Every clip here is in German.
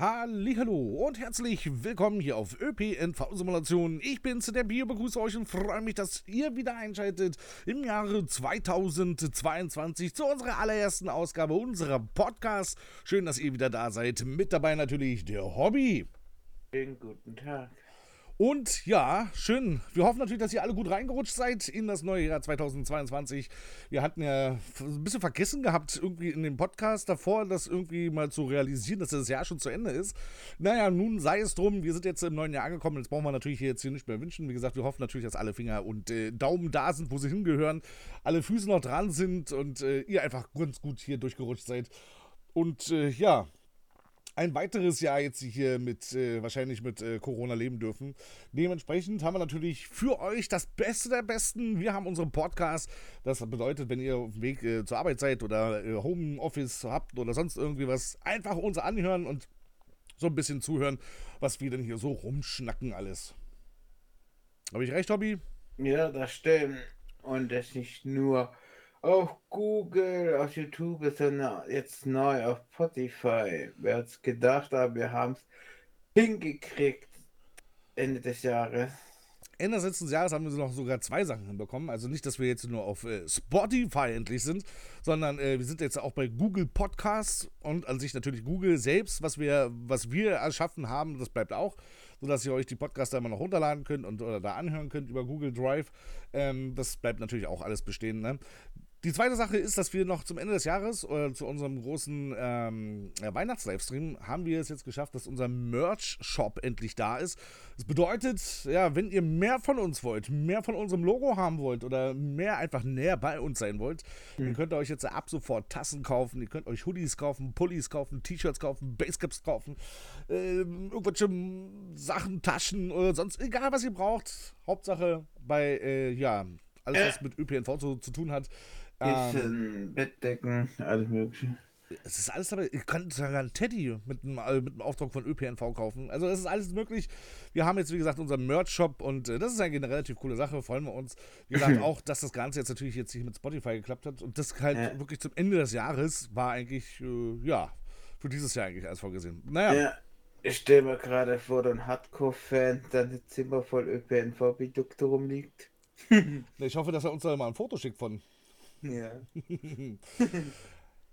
Hallo und herzlich willkommen hier auf ÖPNV Simulation. Ich bin's, der Bio, begrüße euch und freue mich, dass ihr wieder einschaltet im Jahre 2022 zu unserer allerersten Ausgabe unserer Podcast. Schön, dass ihr wieder da seid. Mit dabei natürlich der Hobby. Schönen guten Tag. Und ja, schön. Wir hoffen natürlich, dass ihr alle gut reingerutscht seid in das neue Jahr 2022. Wir hatten ja ein bisschen vergessen gehabt, irgendwie in dem Podcast davor, das irgendwie mal zu realisieren, dass das Jahr schon zu Ende ist. Naja, nun sei es drum. Wir sind jetzt im neuen Jahr angekommen. Jetzt brauchen wir natürlich jetzt hier nicht mehr wünschen. Wie gesagt, wir hoffen natürlich, dass alle Finger und äh, Daumen da sind, wo sie hingehören. Alle Füße noch dran sind und äh, ihr einfach ganz gut hier durchgerutscht seid. Und äh, ja, ein weiteres Jahr jetzt hier mit, äh, wahrscheinlich mit äh, Corona leben dürfen. Dementsprechend haben wir natürlich für euch das Beste der Besten. Wir haben unseren Podcast. Das bedeutet, wenn ihr auf dem Weg äh, zur Arbeit seid oder äh, Homeoffice habt oder sonst irgendwie was, einfach uns anhören und so ein bisschen zuhören, was wir denn hier so rumschnacken alles. Habe ich recht, Hobby? Ja, das stimmt. Und das nicht nur auf Google, auf YouTube ist jetzt neu auf Spotify. Wer hat es gedacht, aber wir haben es hingekriegt Ende des Jahres. Ende des letzten Jahres haben wir noch sogar zwei Sachen hinbekommen. Also nicht, dass wir jetzt nur auf äh, Spotify endlich sind, sondern äh, wir sind jetzt auch bei Google Podcasts und an sich natürlich Google selbst, was wir, was wir erschaffen haben, das bleibt auch sodass ihr euch die Podcasts da immer noch runterladen könnt und oder da anhören könnt über Google Drive. Ähm, das bleibt natürlich auch alles bestehen. Ne? Die zweite Sache ist, dass wir noch zum Ende des Jahres oder zu unserem großen ähm, Weihnachts-Livestream haben wir es jetzt geschafft, dass unser Merch-Shop endlich da ist. Das bedeutet, ja, wenn ihr mehr von uns wollt, mehr von unserem Logo haben wollt oder mehr einfach näher bei uns sein wollt, mhm. dann könnt ihr euch jetzt ab sofort Tassen kaufen, ihr könnt euch Hoodies kaufen, Pullis kaufen, T-Shirts kaufen, Basecaps kaufen, äh, irgendwelche Sachen, Taschen oder sonst, egal was ihr braucht. Hauptsache bei, äh, ja, alles, was mit ÖPNV zu, zu tun hat, ähm, Bettdecken, alles mögliche. Es ist alles dabei. Ihr könnt sogar einen Teddy mit einem, äh, mit einem Auftrag von ÖPNV kaufen. Also es ist alles möglich. Wir haben jetzt, wie gesagt, unseren Merch-Shop und äh, das ist eigentlich eine relativ coole Sache. Freuen wir uns. Wie gesagt, auch, dass das Ganze jetzt natürlich jetzt hier mit Spotify geklappt hat. Und das halt ja. wirklich zum Ende des Jahres war eigentlich, äh, ja, für dieses Jahr eigentlich alles vorgesehen. Naja. Ja. Ich stelle mir gerade vor, ein Hardcore-Fan, dann ein Zimmer voll ÖPNV-Produkte rumliegt. ich hoffe, dass er uns da mal ein Foto schickt von. Ja.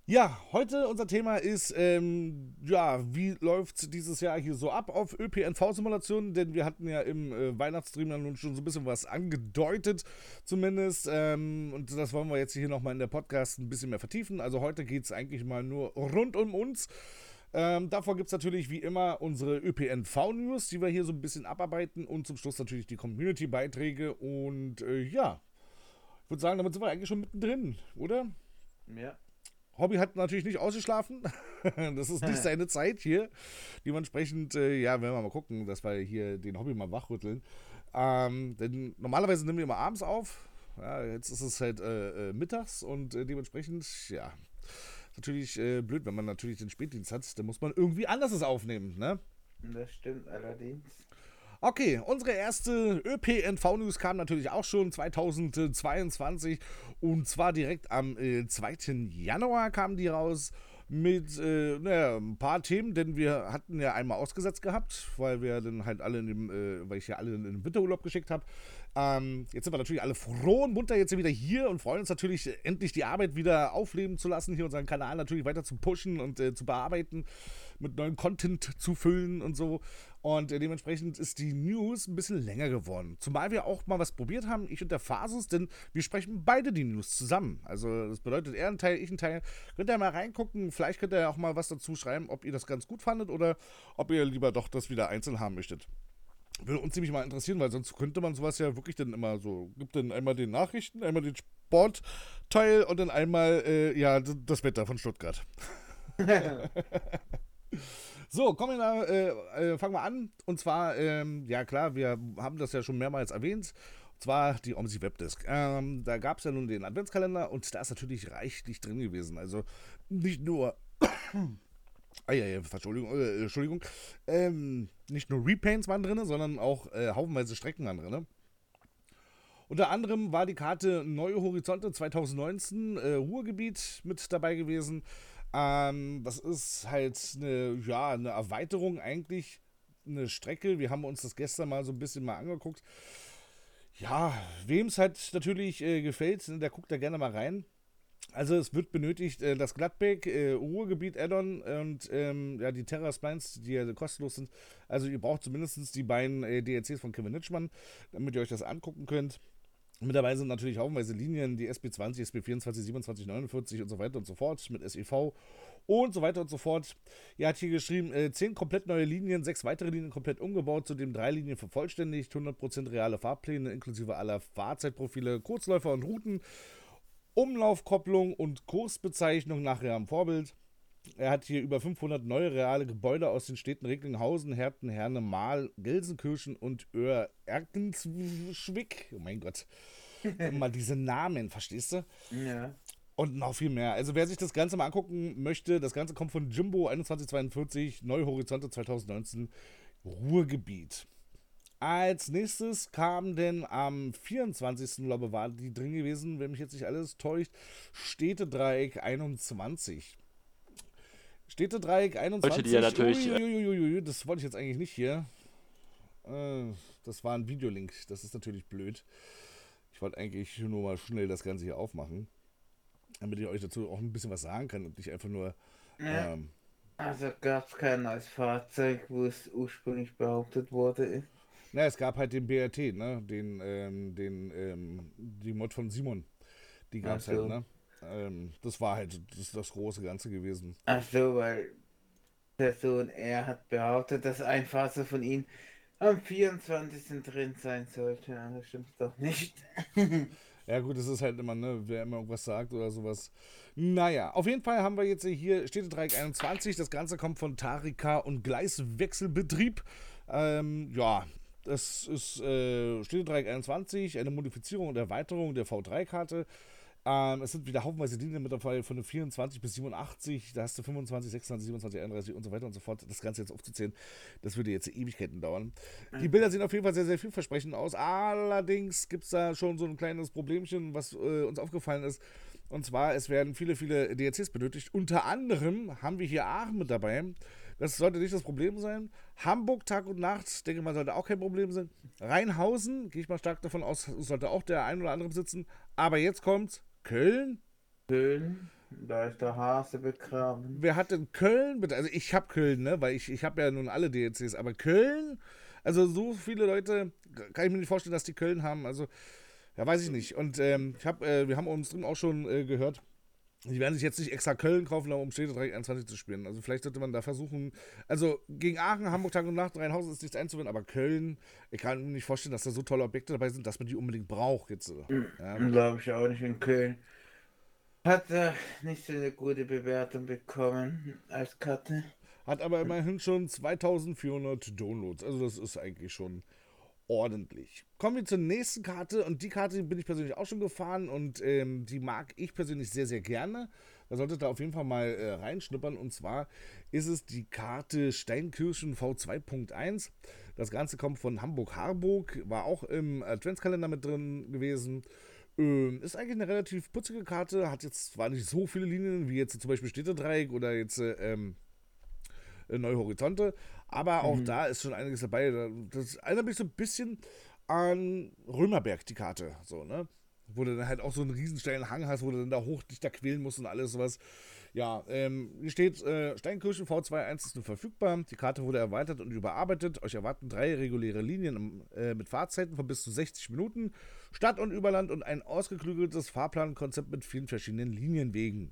ja, heute unser Thema ist, ähm, ja, wie läuft dieses Jahr hier so ab auf ÖPNV-Simulationen? Denn wir hatten ja im äh, Weihnachtsstream dann nun schon so ein bisschen was angedeutet, zumindest. Ähm, und das wollen wir jetzt hier nochmal in der Podcast ein bisschen mehr vertiefen. Also heute geht es eigentlich mal nur rund um uns. Ähm, davor gibt es natürlich wie immer unsere ÖPNV-News, die wir hier so ein bisschen abarbeiten und zum Schluss natürlich die Community-Beiträge und äh, ja, würde sagen, damit sind wir eigentlich schon mittendrin, oder? Ja. Hobby hat natürlich nicht ausgeschlafen. das ist nicht seine Zeit hier. Dementsprechend, äh, ja, werden wir mal gucken, dass wir hier den Hobby mal wachrütteln. Ähm, denn normalerweise nehmen wir immer abends auf. Ja, jetzt ist es halt äh, äh, mittags und äh, dementsprechend, ja, natürlich äh, blöd, wenn man natürlich den Spätdienst hat. Dann muss man irgendwie anders aufnehmen, ne? Das stimmt allerdings. Okay, unsere erste ÖPNV-News kam natürlich auch schon 2022 und zwar direkt am äh, 2. Januar kam die raus mit äh, naja, ein paar Themen, denn wir hatten ja einmal ausgesetzt gehabt, weil wir dann halt alle in dem, äh, weil ich ja alle in den Winterurlaub geschickt habe. Ähm, jetzt sind wir natürlich alle froh und munter jetzt wieder hier und freuen uns natürlich endlich die Arbeit wieder aufleben zu lassen, hier unseren Kanal natürlich weiter zu pushen und äh, zu bearbeiten mit neuen Content zu füllen und so. Und äh, dementsprechend ist die News ein bisschen länger geworden. Zumal wir auch mal was probiert haben, ich und der Phasus, denn wir sprechen beide die News zusammen. Also das bedeutet, er ein Teil, ich ein Teil. Könnt ihr mal reingucken, vielleicht könnt ihr ja auch mal was dazu schreiben, ob ihr das ganz gut fandet oder ob ihr lieber doch das wieder einzeln haben möchtet. Würde uns ziemlich mal interessieren, weil sonst könnte man sowas ja wirklich dann immer so, gibt dann einmal den Nachrichten, einmal den Sportteil und dann einmal, äh, ja, das Wetter von Stuttgart. So, kommen wir, äh, äh, fangen wir an. Und zwar, ähm, ja klar, wir haben das ja schon mehrmals erwähnt. Und zwar die OMSI Webdisk. Ähm, da gab es ja nun den Adventskalender und da ist natürlich reichlich drin gewesen. Also nicht nur. Ah, ja, ja, Entschuldigung, äh, Entschuldigung. Ähm, nicht nur Repaints waren drin, sondern auch äh, haufenweise Strecken waren drin. Unter anderem war die Karte Neue Horizonte 2019 äh, Ruhrgebiet mit dabei gewesen. Ähm, das ist halt eine, ja, eine Erweiterung eigentlich, eine Strecke. Wir haben uns das gestern mal so ein bisschen mal angeguckt. Ja, wem es halt natürlich äh, gefällt, der guckt da gerne mal rein. Also es wird benötigt äh, das Gladbeck, äh, Ruhrgebiet Addon und ähm, ja, die Terra Splines, die ja kostenlos sind. Also ihr braucht zumindest die beiden äh, DLCs von Kevin Nitschmann, damit ihr euch das angucken könnt. Mit dabei sind natürlich haufenweise Linien, die SB20, SB24, 27, 49 und so weiter und so fort mit SEV und so weiter und so fort. Er hat hier geschrieben, äh, 10 komplett neue Linien, 6 weitere Linien komplett umgebaut, zudem 3 Linien vervollständigt, 100% reale Fahrpläne inklusive aller Fahrzeitprofile, Kurzläufer und Routen, Umlaufkopplung und Kursbezeichnung nach realem Vorbild. Er hat hier über 500 neue reale Gebäude aus den Städten Recklinghausen, Herten, Herne, Mahl, Gelsenkirchen und Oer-Erkenschwick. Oh mein Gott. Mal diese Namen, verstehst du? Ja. Und noch viel mehr. Also wer sich das Ganze mal angucken möchte, das Ganze kommt von Jimbo 2142, Neue Horizonte 2019, Ruhrgebiet. Als nächstes kam denn am 24. glaube war die drin gewesen, wenn mich jetzt nicht alles täuscht, Städtedreieck 21. Städtedreieck 21. Wollte die ja natürlich. Uiuiuiui, das wollte ich jetzt eigentlich nicht hier. Äh, das war ein Videolink. Das ist natürlich blöd. Ich wollte eigentlich nur mal schnell das Ganze hier aufmachen. Damit ich euch dazu auch ein bisschen was sagen kann und nicht einfach nur. Ja. Ähm, Also gab es kein neues Fahrzeug, wo es ursprünglich behauptet wurde. na, es gab halt den BRT, ne? Den, ähm, den, ähm, die Mod von Simon. Die gab es Ach so. halt, ne? Ähm, das war halt das, das große Ganze gewesen. Ach so, weil Person R hat behauptet, dass ein Fahrzeug von ihnen am 24. drin sein sollte. Ja, das stimmt doch nicht. Ja, gut, das ist halt immer, ne, wer immer irgendwas sagt oder sowas. Naja, auf jeden Fall haben wir jetzt hier Städtedreieck 21. Das Ganze kommt von Tarika und Gleiswechselbetrieb. Ähm, ja, das ist äh, Städtedreieck 21, eine Modifizierung und Erweiterung der V3-Karte. Ähm, es sind wieder haufenweise Linien mit dabei von der 24 bis 87. Da hast du 25, 26, 27, 31 und so weiter und so fort. Das Ganze jetzt aufzuzählen, das würde jetzt Ewigkeiten dauern. Die Bilder sehen auf jeden Fall sehr, sehr vielversprechend aus. Allerdings gibt es da schon so ein kleines Problemchen, was äh, uns aufgefallen ist. Und zwar, es werden viele, viele DLCs benötigt. Unter anderem haben wir hier Aachen mit dabei. Das sollte nicht das Problem sein. Hamburg Tag und Nacht, denke mal, sollte auch kein Problem sein. Rheinhausen, gehe ich mal stark davon aus, sollte auch der ein oder andere besitzen. Aber jetzt kommt Köln. Köln, da ist der Hase begraben. Wer hat denn Köln? Also ich habe Köln, ne? Weil ich, ich habe ja nun alle DLCs. Aber Köln? Also so viele Leute, kann ich mir nicht vorstellen, dass die Köln haben. Also, ja, weiß ich nicht. Und ähm, ich hab, äh, wir haben uns drin auch schon äh, gehört, die werden sich jetzt nicht extra Köln kaufen, um Städtedreieck 21 zu spielen. Also vielleicht sollte man da versuchen, also gegen Aachen, Hamburg, Tag und Nacht, Rheinhausen ist nichts einzuwenden, aber Köln, ich kann mir nicht vorstellen, dass da so tolle Objekte dabei sind, dass man die unbedingt braucht jetzt. Ja. Glaube ich auch nicht in Köln. Hat er nicht so eine gute Bewertung bekommen als Karte. Hat aber immerhin schon 2400 Downloads. Also das ist eigentlich schon ordentlich. Kommen wir zur nächsten Karte und die Karte bin ich persönlich auch schon gefahren und ähm, die mag ich persönlich sehr, sehr gerne. Da solltet ihr auf jeden Fall mal äh, reinschnuppern und zwar ist es die Karte Steinkirchen V2.1. Das Ganze kommt von Hamburg-Harburg, war auch im Adventskalender mit drin gewesen. Ähm, ist eigentlich eine relativ putzige Karte, hat jetzt zwar nicht so viele Linien wie jetzt zum Beispiel Städtedreieck oder jetzt äh, ähm, äh, Neue Horizonte. Aber auch da ist schon einiges dabei. Da- Das erinnert mich so ein bisschen an Römerberg, die Karte. So, ne? Wo du dann halt auch so einen riesen steilen Hang hast, wo du dann da hoch dich da quälen musst und alles sowas. Ja, ähm, hier steht, äh, Steinkirchen V21 ist nun verfügbar. Die Karte wurde erweitert und überarbeitet. Euch erwarten drei reguläre Linien im, äh, mit Fahrzeiten von bis zu 60 Minuten, Stadt- und Überland und ein ausgeklügeltes Fahrplankonzept mit vielen verschiedenen Linienwegen.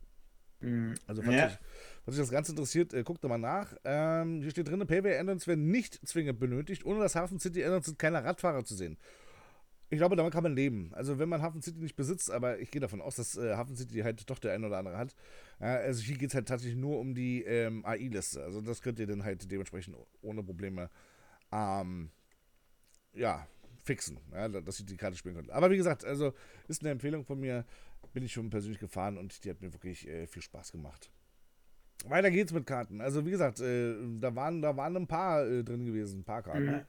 Also, falls, Ja. euch das Ganze interessiert, äh, guckt da mal nach. Ähm, hier steht drin, Payway-Addons werden nicht zwingend benötigt. Ohne das Hafen City-Addons sind keine Radfahrer zu sehen. Ich glaube, damit kann man leben. Also, wenn man Hafen City nicht besitzt, aber ich gehe davon aus, dass äh, Hafen City halt doch der ein oder andere hat. Ja, also, hier geht es halt tatsächlich nur um die ähm, AI-Liste. Also, das könnt ihr dann halt dementsprechend ohne Probleme ähm, ja, fixen, ja, dass ihr die Karte spielen könnt. Aber wie gesagt, also ist eine Empfehlung von mir. Bin ich schon persönlich gefahren und die hat mir wirklich äh, viel Spaß gemacht. Weiter geht's mit Karten. Also wie gesagt, äh, da, waren, da waren ein paar äh, drin gewesen, ein paar Karten.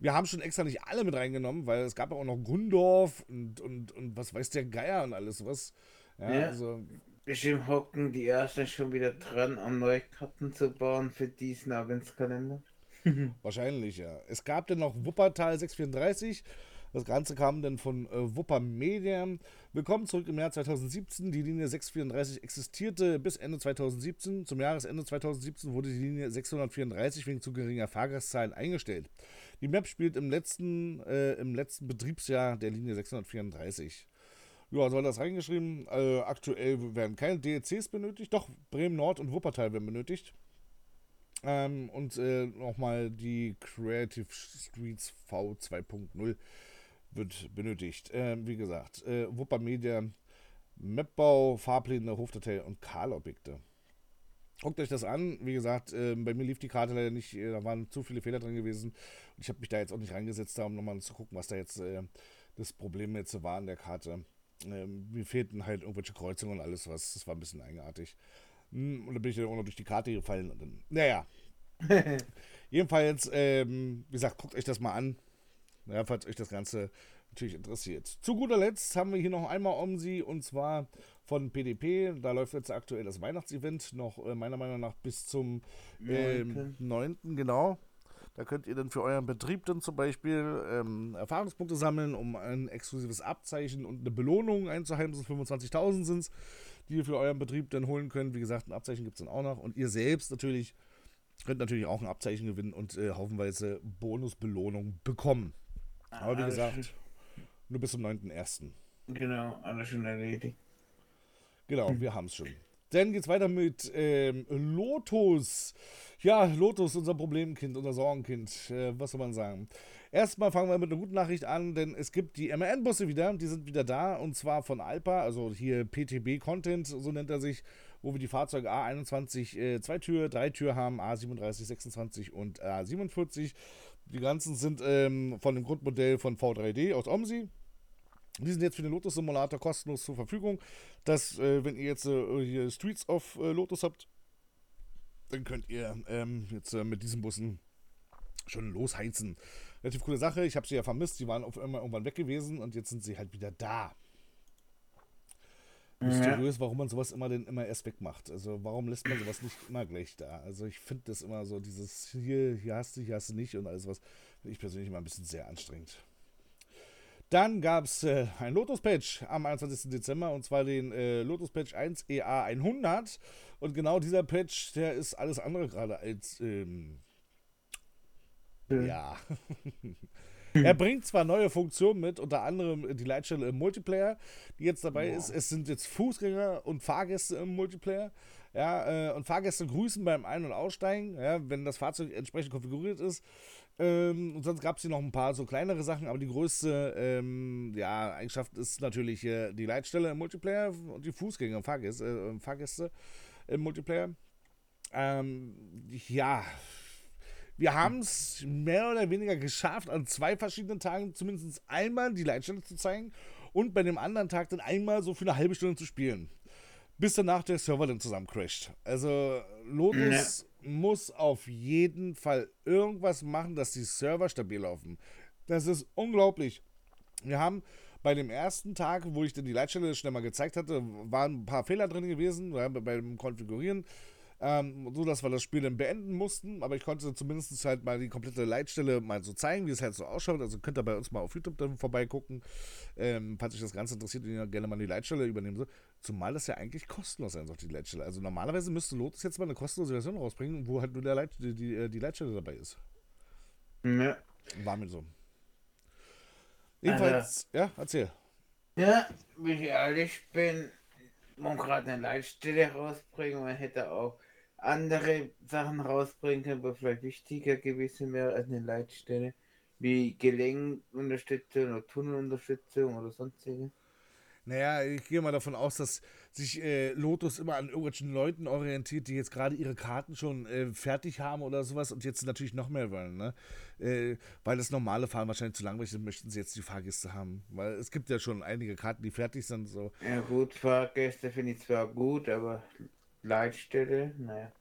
Wir haben schon extra nicht alle mit reingenommen, weil es gab ja auch noch Gundorf und, und, und was weiß der Geier und alles was. Ja, Ja. Also Bestimmt hocken die ersten schon wieder dran, um neue Karten zu bauen für diesen Adventskalender. Wahrscheinlich, ja. Es gab dann noch Wuppertal 634. Das Ganze kam dann von äh, Wupper Media. Willkommen zurück im Jahr 2017. Die Linie 634 existierte bis Ende 2017. Zum Jahresende 2017 wurde die Linie 634 wegen zu geringer Fahrgastzahlen eingestellt. Die Map spielt im letzten, äh, im letzten Betriebsjahr der Linie 634. Ja, so hat das reingeschrieben. Äh, aktuell werden keine DLCs benötigt. Doch, Bremen Nord und Wuppertal werden benötigt. Ähm, und äh, nochmal die Creative Streets V 2.0 wird benötigt. Ähm, wie gesagt, äh, Wupper Media, Mapbau, Fahrpläne, Hofdatei und Karlobjekte. Guckt euch das an. Wie gesagt, äh, bei mir lief die Karte leider nicht. Äh, da waren zu viele Fehler drin gewesen. Und ich habe mich da jetzt auch nicht reingesetzt, um nochmal zu gucken, was da jetzt äh, das Problem jetzt war an der Karte. Ähm, mir fehlten halt irgendwelche Kreuzungen und alles was. Das war ein bisschen eigenartig. Hm, und dann bin ich dann auch noch durch die Karte gefallen. Naja. Jedenfalls, ähm, wie gesagt, guckt euch das mal an. Ja, falls euch das Ganze natürlich interessiert. Zu guter Letzt haben wir hier noch einmal um sie und zwar von PDP. Da läuft jetzt aktuell das Weihnachtsevent noch äh, meiner Meinung nach bis zum äh, 9. Genau. Da könnt ihr dann für euren Betrieb dann zum Beispiel ähm, Erfahrungspunkte sammeln, um ein exklusives Abzeichen und eine Belohnung einzuheimsen. 25.000 sind es, die ihr für euren Betrieb dann holen könnt. Wie gesagt, ein Abzeichen gibt es dann auch noch. Und ihr selbst natürlich könnt natürlich auch ein Abzeichen gewinnen und äh, haufenweise Bonusbelohnung bekommen. Aber wie gesagt, nur bis zum 9.1. Genau, alles schon erledigt. Genau, wir haben es schon. Dann geht's weiter mit ähm, Lotus. Ja, Lotus, unser Problemkind, unser Sorgenkind. Äh, was soll man sagen? Erstmal fangen wir mit einer guten Nachricht an, denn es gibt die MAN-Busse wieder. Die sind wieder da und zwar von Alpa, also hier PTB Content, so nennt er sich, wo wir die Fahrzeuge A21 äh, Zweitür, Dreitür haben, A37, 26 und A47. Die ganzen sind ähm, von dem Grundmodell von V3D aus OMSI. Die sind jetzt für den Lotus Simulator kostenlos zur Verfügung. Dass, äh, wenn ihr jetzt äh, hier Streets of äh, Lotus habt, dann könnt ihr ähm, jetzt äh, mit diesen Bussen schon losheizen. Relativ coole Sache. Ich habe sie ja vermisst. Die waren auf einmal irgendwann weg gewesen und jetzt sind sie halt wieder da. Mysteriös, warum man sowas immer denn immer erst wegmacht. Also warum lässt man sowas nicht immer gleich da? Also ich finde das immer so, dieses hier, hier hast du, hier hast du nicht und alles was, finde ich persönlich immer ein bisschen sehr anstrengend. Dann gab es äh, ein Lotus-Patch am 21. Dezember und zwar den äh, Lotus-Patch 1 EA 100. Und genau dieser Patch, der ist alles andere gerade als, ähm, ja. Er bringt zwar neue Funktionen mit, unter anderem die Leitstelle im Multiplayer, die jetzt dabei wow. ist. Es sind jetzt Fußgänger und Fahrgäste im Multiplayer. Ja, äh, und Fahrgäste grüßen beim Ein- und Aussteigen, ja, wenn das Fahrzeug entsprechend konfiguriert ist. Ähm, und sonst gab es hier noch ein paar so kleinere Sachen, aber die größte ähm, ja, Eigenschaft ist natürlich äh, die Leitstelle im Multiplayer und die Fußgänger und Fahrgäste, äh, Fahrgäste im Multiplayer. Ähm, ja, wir haben es mehr oder weniger geschafft, an zwei verschiedenen Tagen zumindest einmal die Leitstelle zu zeigen und bei dem anderen Tag dann einmal so für eine halbe Stunde zu spielen. Bis danach der Server dann zusammencrasht. Also Lotus ja. muss auf jeden Fall irgendwas machen, dass die Server stabil laufen. Das ist unglaublich. Wir haben bei dem ersten Tag, wo ich dann die Leitstelle schnell mal gezeigt hatte, waren ein paar Fehler drin gewesen beim Konfigurieren ähm, so dass wir das Spiel dann beenden mussten. Aber ich konnte zumindest halt mal die komplette Leitstelle mal so zeigen, wie es halt so ausschaut. Also könnt ihr bei uns mal auf YouTube dann vorbeigucken, ähm, falls euch das Ganze interessiert und ihr gerne mal die Leitstelle übernehmen soll. Zumal das ja eigentlich kostenlos sein soll, die Leitstelle. Also normalerweise müsste Lotus jetzt mal eine kostenlose Version rausbringen, wo halt nur der Leit die, die, äh, die Leitstelle dabei ist. Ja. War mir so. Jedenfalls, also, ja, erzähl. Ja, wie ich ehrlich bin, man gerade eine Leitstelle rausbringen, man hätte auch andere Sachen rausbringen können, wo vielleicht wichtiger gewesen wäre als eine Leitstelle, wie Gelenkunterstützung oder Tunnelunterstützung oder sonstige. Naja, ich gehe mal davon aus, dass sich äh, Lotus immer an irgendwelchen Leuten orientiert, die jetzt gerade ihre Karten schon äh, fertig haben oder sowas und jetzt natürlich noch mehr wollen, ne? Äh, weil das normale Fahren wahrscheinlich zu langweilig ist, möchten sie jetzt die Fahrgäste haben. Weil es gibt ja schon einige Karten, die fertig sind. So. Ja gut, Fahrgäste finde ich zwar gut, aber Leitstelle, naja.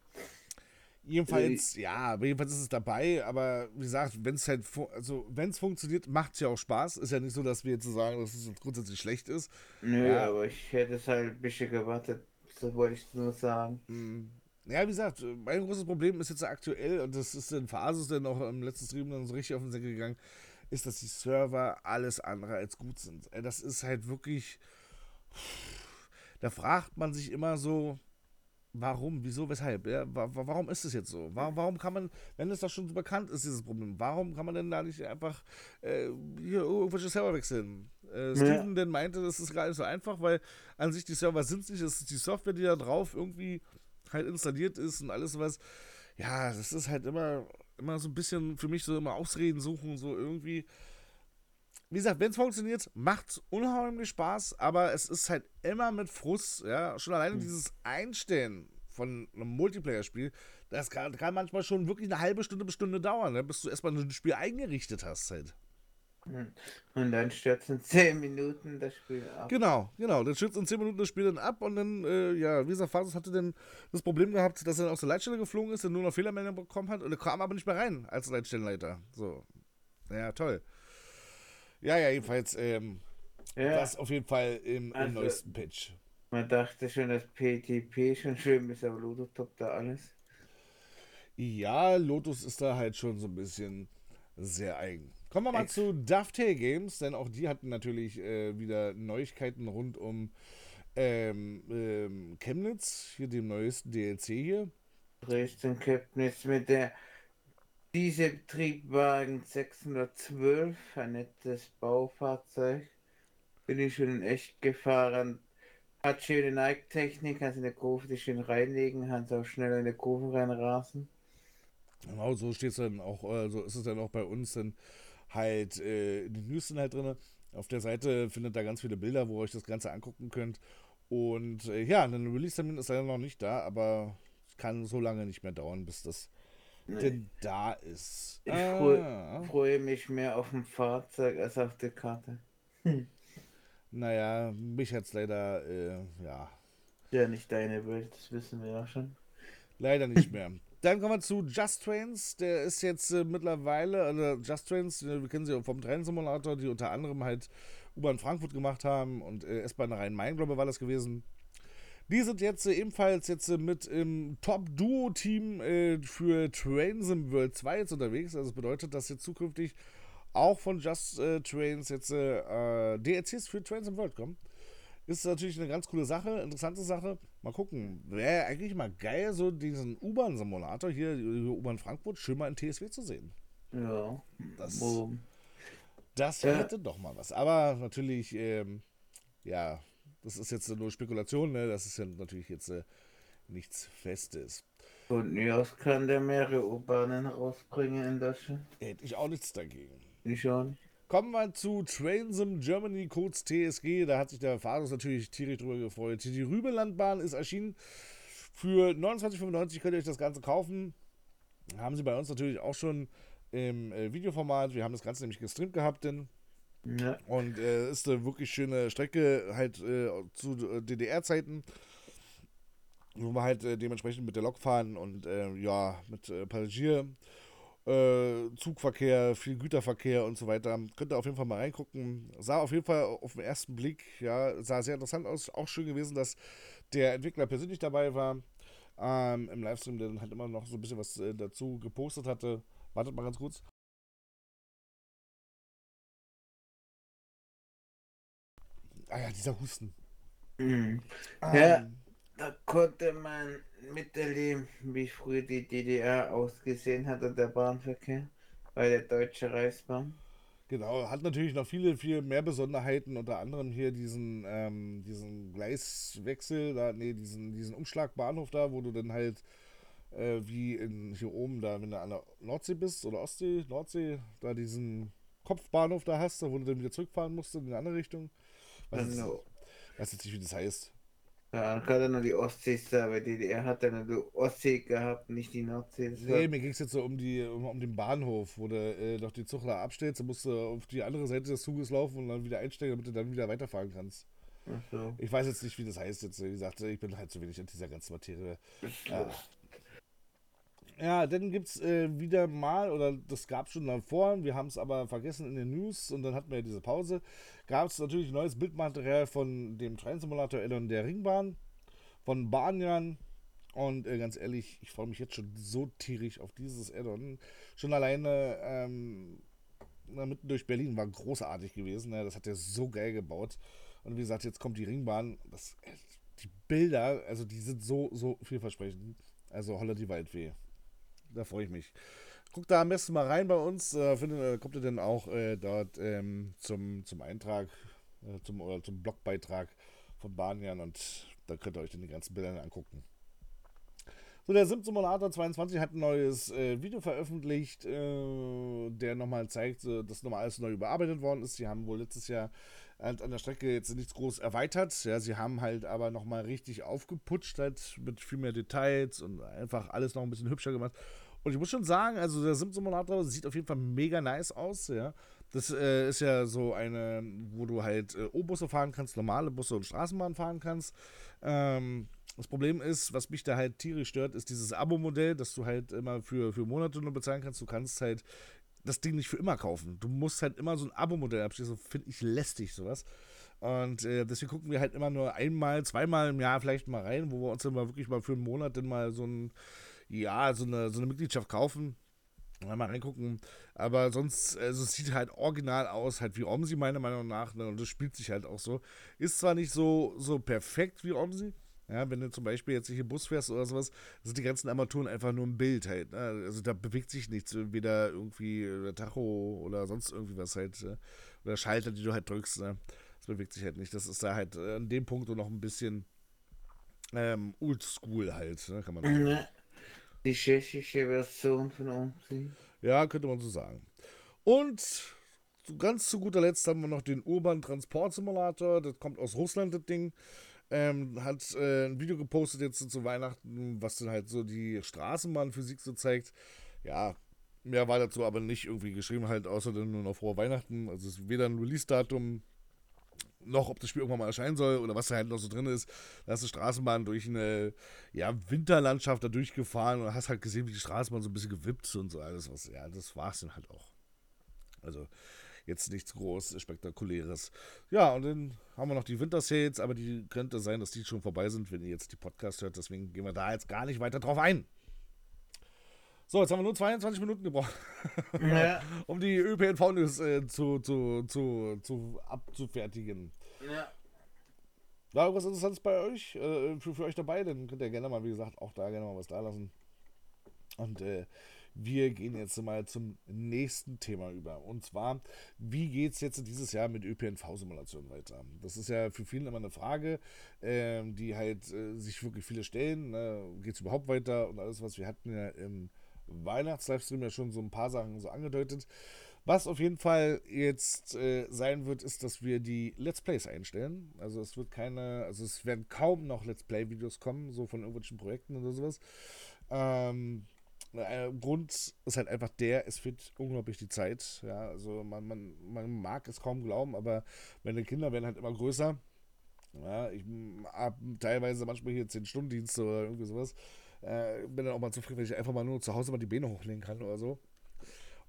Jedenfalls, äh, ja, jedenfalls ist es dabei, aber wie gesagt, wenn es halt, also wenn es funktioniert, macht es ja auch Spaß. Ist ja nicht so, dass wir jetzt sagen, dass es grundsätzlich schlecht ist. Nö, ja. aber ich hätte es halt ein bisschen gewartet, das wollte ich nur sagen. Mhm. Ja, wie gesagt, mein großes Problem ist jetzt aktuell, und das ist in Phasis dann auch im letzten Stream dann so richtig auf den Säcke gegangen, ist, dass die Server alles andere als gut sind. Das ist halt wirklich. Da fragt man sich immer so, warum, wieso, weshalb? Ja? Warum ist es jetzt so? Warum, kann man, wenn es doch schon so bekannt ist, dieses Problem, warum kann man denn da nicht einfach äh, hier irgendwelche Server wechseln? Äh, Steven ja. denn meinte, das ist gar nicht so einfach, weil an sich die Server sind nicht, es ist die Software, die da drauf irgendwie halt installiert ist und alles was. Ja, das ist halt immer, immer so ein bisschen für mich so immer Ausreden suchen, so irgendwie. Wie gesagt, wenn es funktioniert, macht unheimlich Spaß, aber es ist halt immer mit Frust, ja. Schon alleine mhm. dieses Einstellen von einem Multiplayer-Spiel, das kann, kann, manchmal schon wirklich eine halbe Stunde bis Stunde dauern, ne, bis du erstmal ein Spiel eingerichtet hast halt. Hm. Und dann stürzt in 10 Minuten das Spiel ab. Genau, genau. Dann stürzt in 10 Minuten das Spiel dann ab und dann, äh, ja, wie gesagt, Fasus hatte dann das Problem gehabt, dass er dann aus der Leitstelle geflogen ist und nur noch Fehlermeldung bekommen hat und er kam aber nicht mehr rein als Leitstellenleiter. So. Ja, toll. Ja, ja, jedenfalls, ähm, ja. das auf jeden Fall im, also, im neuesten Patch. Man dachte schon, dass PTP schon schön ist, aber Lotus toppt da alles. Ja, Lotus ist da halt schon so ein bisschen sehr eigen. Kommen wir mal Ex zu Dovetail Games, denn auch die hatten natürlich äh, wieder Neuigkeiten rund um ähm, ähm, Chemnitz, hier dem neuesten DLC hier. Dresden Chemnitz mit der Dieseltriebwagen 612, ein nettes Baufahrzeug. Bin ich schon in echt gefahren. Hat schöne Neigtechnik, kannst in der Kurve dich schön reinlegen, kannst auch schnell in der Kurve reinrasen. Genau, so steht es dann auch, äh, so ist es dann auch bei uns dann halt äh, in den News sind halt drin. Auf der Seite findet da ganz viele Bilder, wo ihr euch das Ganze angucken könnt. Und äh, ja, ein Release-Termin ist leider noch nicht da, aber es kann so lange nicht mehr dauern, bis das nee. denn da ist. Ich ah. freue freu mich mehr auf dem Fahrzeug als auf der Karte. Hm. Naja, mich hat es leider, äh, ja. Ja, nicht deine Welt, das wissen wir ja schon. Leider nicht mehr. Dann kommen wir zu Just Trains. Der ist jetzt äh, mittlerweile, also Just Trains, äh, wir kennen sie vom Train-Simulator, die unter anderem halt U-Bahn Frankfurt gemacht haben und äh, S-Bahn Rhein-Main, glaube ich, war das gewesen. Die sind jetzt äh, ebenfalls jetzt äh, mit im Top-Duo-Team äh, für Trainsim World 2 jetzt unterwegs. Also das bedeutet, dass jetzt zukünftig auch von Just Trains jetzt DLCs für Trainsim World kommen. Ist natürlich eine ganz coole Sache, interessante Sache. Mal gucken. Wäre eigentlich mal geil, so diesen U-Bahn-Simulator hier, U-Bahn Frankfurt, schön mal in TSW zu sehen. Ja. Das, das ja. hätte doch mal was. Aber natürlich, ähm, ja, das ist jetzt nur Spekulation, ne? Das ist ja natürlich jetzt äh, nichts Festes. Und Nios kann der mehrere U-Bahnen rausbringen in Deutschland. Hätte ich auch nichts dagegen. Ich auch nicht. Kommen wir zu Trainsim Germany, kurz TSG. Da hat sich der Fahrers natürlich tierisch drüber gefreut. Die Rübelandbahn ist erschienen. Für 29,95 könnt ihr euch das Ganze kaufen. Haben sie bei uns natürlich auch schon im äh, Videoformat. Wir haben das Ganze nämlich gestreamt gehabt, denn. Ja. Und äh, ist eine wirklich schöne Strecke, halt äh, zu äh, DDR-Zeiten, wo wir halt äh, dementsprechend mit der Lok fahren und äh, ja, mit äh, Passagier Zugverkehr, viel Güterverkehr und so weiter. Könnt ihr auf jeden Fall mal reingucken. Sah auf jeden Fall auf den ersten Blick, ja, sah sehr interessant aus. Auch schön gewesen, dass der Entwickler persönlich dabei war. Ähm, Im Livestream, der dann halt immer noch so ein bisschen was dazu gepostet hatte. Wartet mal ganz kurz. Ah ja, dieser Husten. Mhm. Ähm, ja, da konnte man miterleben, wie früher die DDR ausgesehen hat und der Bahnverkehr bei der Deutsche Reichsbahn. Genau, hat natürlich noch viele, viel mehr Besonderheiten, unter anderem hier diesen, ähm, diesen Gleiswechsel, da, nee, diesen, diesen Umschlagbahnhof da, wo du dann halt äh, wie in, hier oben, da, wenn du an der Nordsee bist oder Ostsee, Nordsee, da diesen Kopfbahnhof da hast, wo du dann wieder zurückfahren musst in eine andere Richtung. Weiß, jetzt, weiß jetzt nicht, wie das heißt. Ja, gerade noch die Ostsee da, weil DDR hat dann die Ostsee gehabt, nicht die Nordsee. Nee, mir ging es jetzt so um, die, um, um den Bahnhof, wo du äh, doch die da abstellst, dann musst du auf die andere Seite des Zuges laufen und dann wieder einsteigen, damit du dann wieder weiterfahren kannst. Ach so. Ich weiß jetzt nicht, wie das heißt jetzt. Wie gesagt, ich bin halt zu wenig an dieser ganzen Materie. Äh, ja, dann gibt es äh, wieder mal, oder das gab es schon davor, wir haben es aber vergessen in den News und dann hatten wir ja diese Pause, gab es natürlich neues Bildmaterial von dem Train Simulator Elon der Ringbahn, von Banyan. Und äh, ganz ehrlich, ich freue mich jetzt schon so tierisch auf dieses Addon. Schon alleine ähm, mitten durch Berlin war großartig gewesen. Ne? Das hat er so geil gebaut. Und wie gesagt, jetzt kommt die Ringbahn. Das, die Bilder, also die sind so, so vielversprechend. Also Holla die Waldweh. Da freue ich mich. Guckt da am besten mal rein bei uns. Äh, findet, äh, kommt ihr denn auch äh, dort ähm, zum, zum Eintrag, äh, zum, oder zum Blogbeitrag von Banyan und da könnt ihr euch dann die ganzen Bilder angucken. So, der Sim Simulator 22 hat ein neues äh, Video veröffentlicht, äh, der nochmal zeigt, äh, dass nochmal alles neu überarbeitet worden ist. Sie haben wohl letztes Jahr halt an der Strecke jetzt nichts groß erweitert. Ja, sie haben halt aber nochmal richtig aufgeputscht, halt mit viel mehr Details und einfach alles noch ein bisschen hübscher gemacht. Und ich muss schon sagen, also der Sim Simulator sieht auf jeden Fall mega nice aus, ja. Das äh, ist ja so eine, wo du halt äh, O-Busse fahren kannst, normale Busse und Straßenbahn fahren kannst. Ähm, das Problem ist, was mich da halt tierisch stört, ist dieses Abo-Modell, dass du halt immer für, für Monate nur bezahlen kannst. Du kannst halt das Ding nicht für immer kaufen. Du musst halt immer so ein Abo-Modell abschließen. Finde ich lästig, sowas. Und äh, deswegen gucken wir halt immer nur einmal, zweimal im Jahr vielleicht mal rein, wo wir uns dann mal wirklich mal für einen Monat dann mal so ein, ja, so eine, so eine Mitgliedschaft kaufen. Mal reingucken. Aber sonst, also es sieht halt original aus, halt wie Omsi, meiner Meinung nach. Ne? Und das spielt sich halt auch so. Ist zwar nicht so, so perfekt wie Omsi, ja, wenn du zum Beispiel jetzt hier Bus fährst oder sowas, sind die ganzen Armaturen einfach nur ein Bild halt. Ne? Also da bewegt sich nichts, weder irgendwie der Tacho oder sonst irgendwie was halt. Äh, oder Schalter, die du halt drückst. Ne? Das bewegt sich halt nicht. Das ist da halt äh, an dem Punkt noch ein bisschen ähm, oldschool halt, ne? kann man sagen. Die tschechische Version von Omsi. Ja, könnte man so sagen. Und ganz zu guter Letzt haben wir noch den Urban Transport Simulator. Das kommt aus Russland, das Ding ähm, hat äh, ein Video gepostet jetzt zu Weihnachten, was dann halt so die Straßenbahnphysik so zeigt. Ja, mehr war dazu aber nicht irgendwie geschrieben, halt außer dann nur noch vor Weihnachten. Also es ist weder ein Release-Datum noch, ob das Spiel irgendwann mal erscheinen soll oder was da halt noch so drin ist. Da hast du Straßenbahn durch eine ja, Winterlandschaft da durchgefahren und hast halt gesehen, wie die Straßenbahn so ein bisschen gewippt und so alles was. Ja, das war es dann halt auch. Also jetzt nichts groß Spektakuläres. Ja, und dann haben wir noch die Wintersales, aber die könnte sein, dass die schon vorbei sind, wenn ihr jetzt die Podcast hört. Deswegen gehen wir da jetzt gar nicht weiter drauf ein. So, jetzt haben wir nur 22 Minuten gebraucht, ja. um die ÖPNV-News äh, zu, zu, zu, zu abzufertigen. Ja. War irgendwas Interessantes bei euch, äh, für, für euch dabei? Dann könnt ihr gerne mal, wie gesagt, auch da gerne mal was da lassen. Und äh, wir gehen jetzt mal zum nächsten Thema über. Und zwar, wie geht es jetzt dieses Jahr mit ÖPNV-Simulation weiter? Das ist ja für viele immer eine Frage, äh, die halt äh, sich wirklich viele stellen. Ne? Geht es überhaupt weiter? Und alles, was wir hatten ja im Weihnachts-Livestream ja schon so ein paar Sachen so angedeutet. Was auf jeden Fall jetzt äh, sein wird, ist, dass wir die Let's Plays einstellen. Also es wird keine, also es werden kaum noch Let's Play-Videos kommen, so von irgendwelchen Projekten oder sowas. Ähm, äh, Grund ist halt einfach der, es wird unglaublich die Zeit. Ja, also man, man, man mag es kaum glauben, aber meine Kinder werden halt immer größer. Ja, ich habe teilweise manchmal hier 10-Stunden-Dienste oder irgendwie sowas. Äh, bin dann auch mal zufrieden, wenn ich einfach mal nur zu Hause mal die Beine hochlegen kann oder so.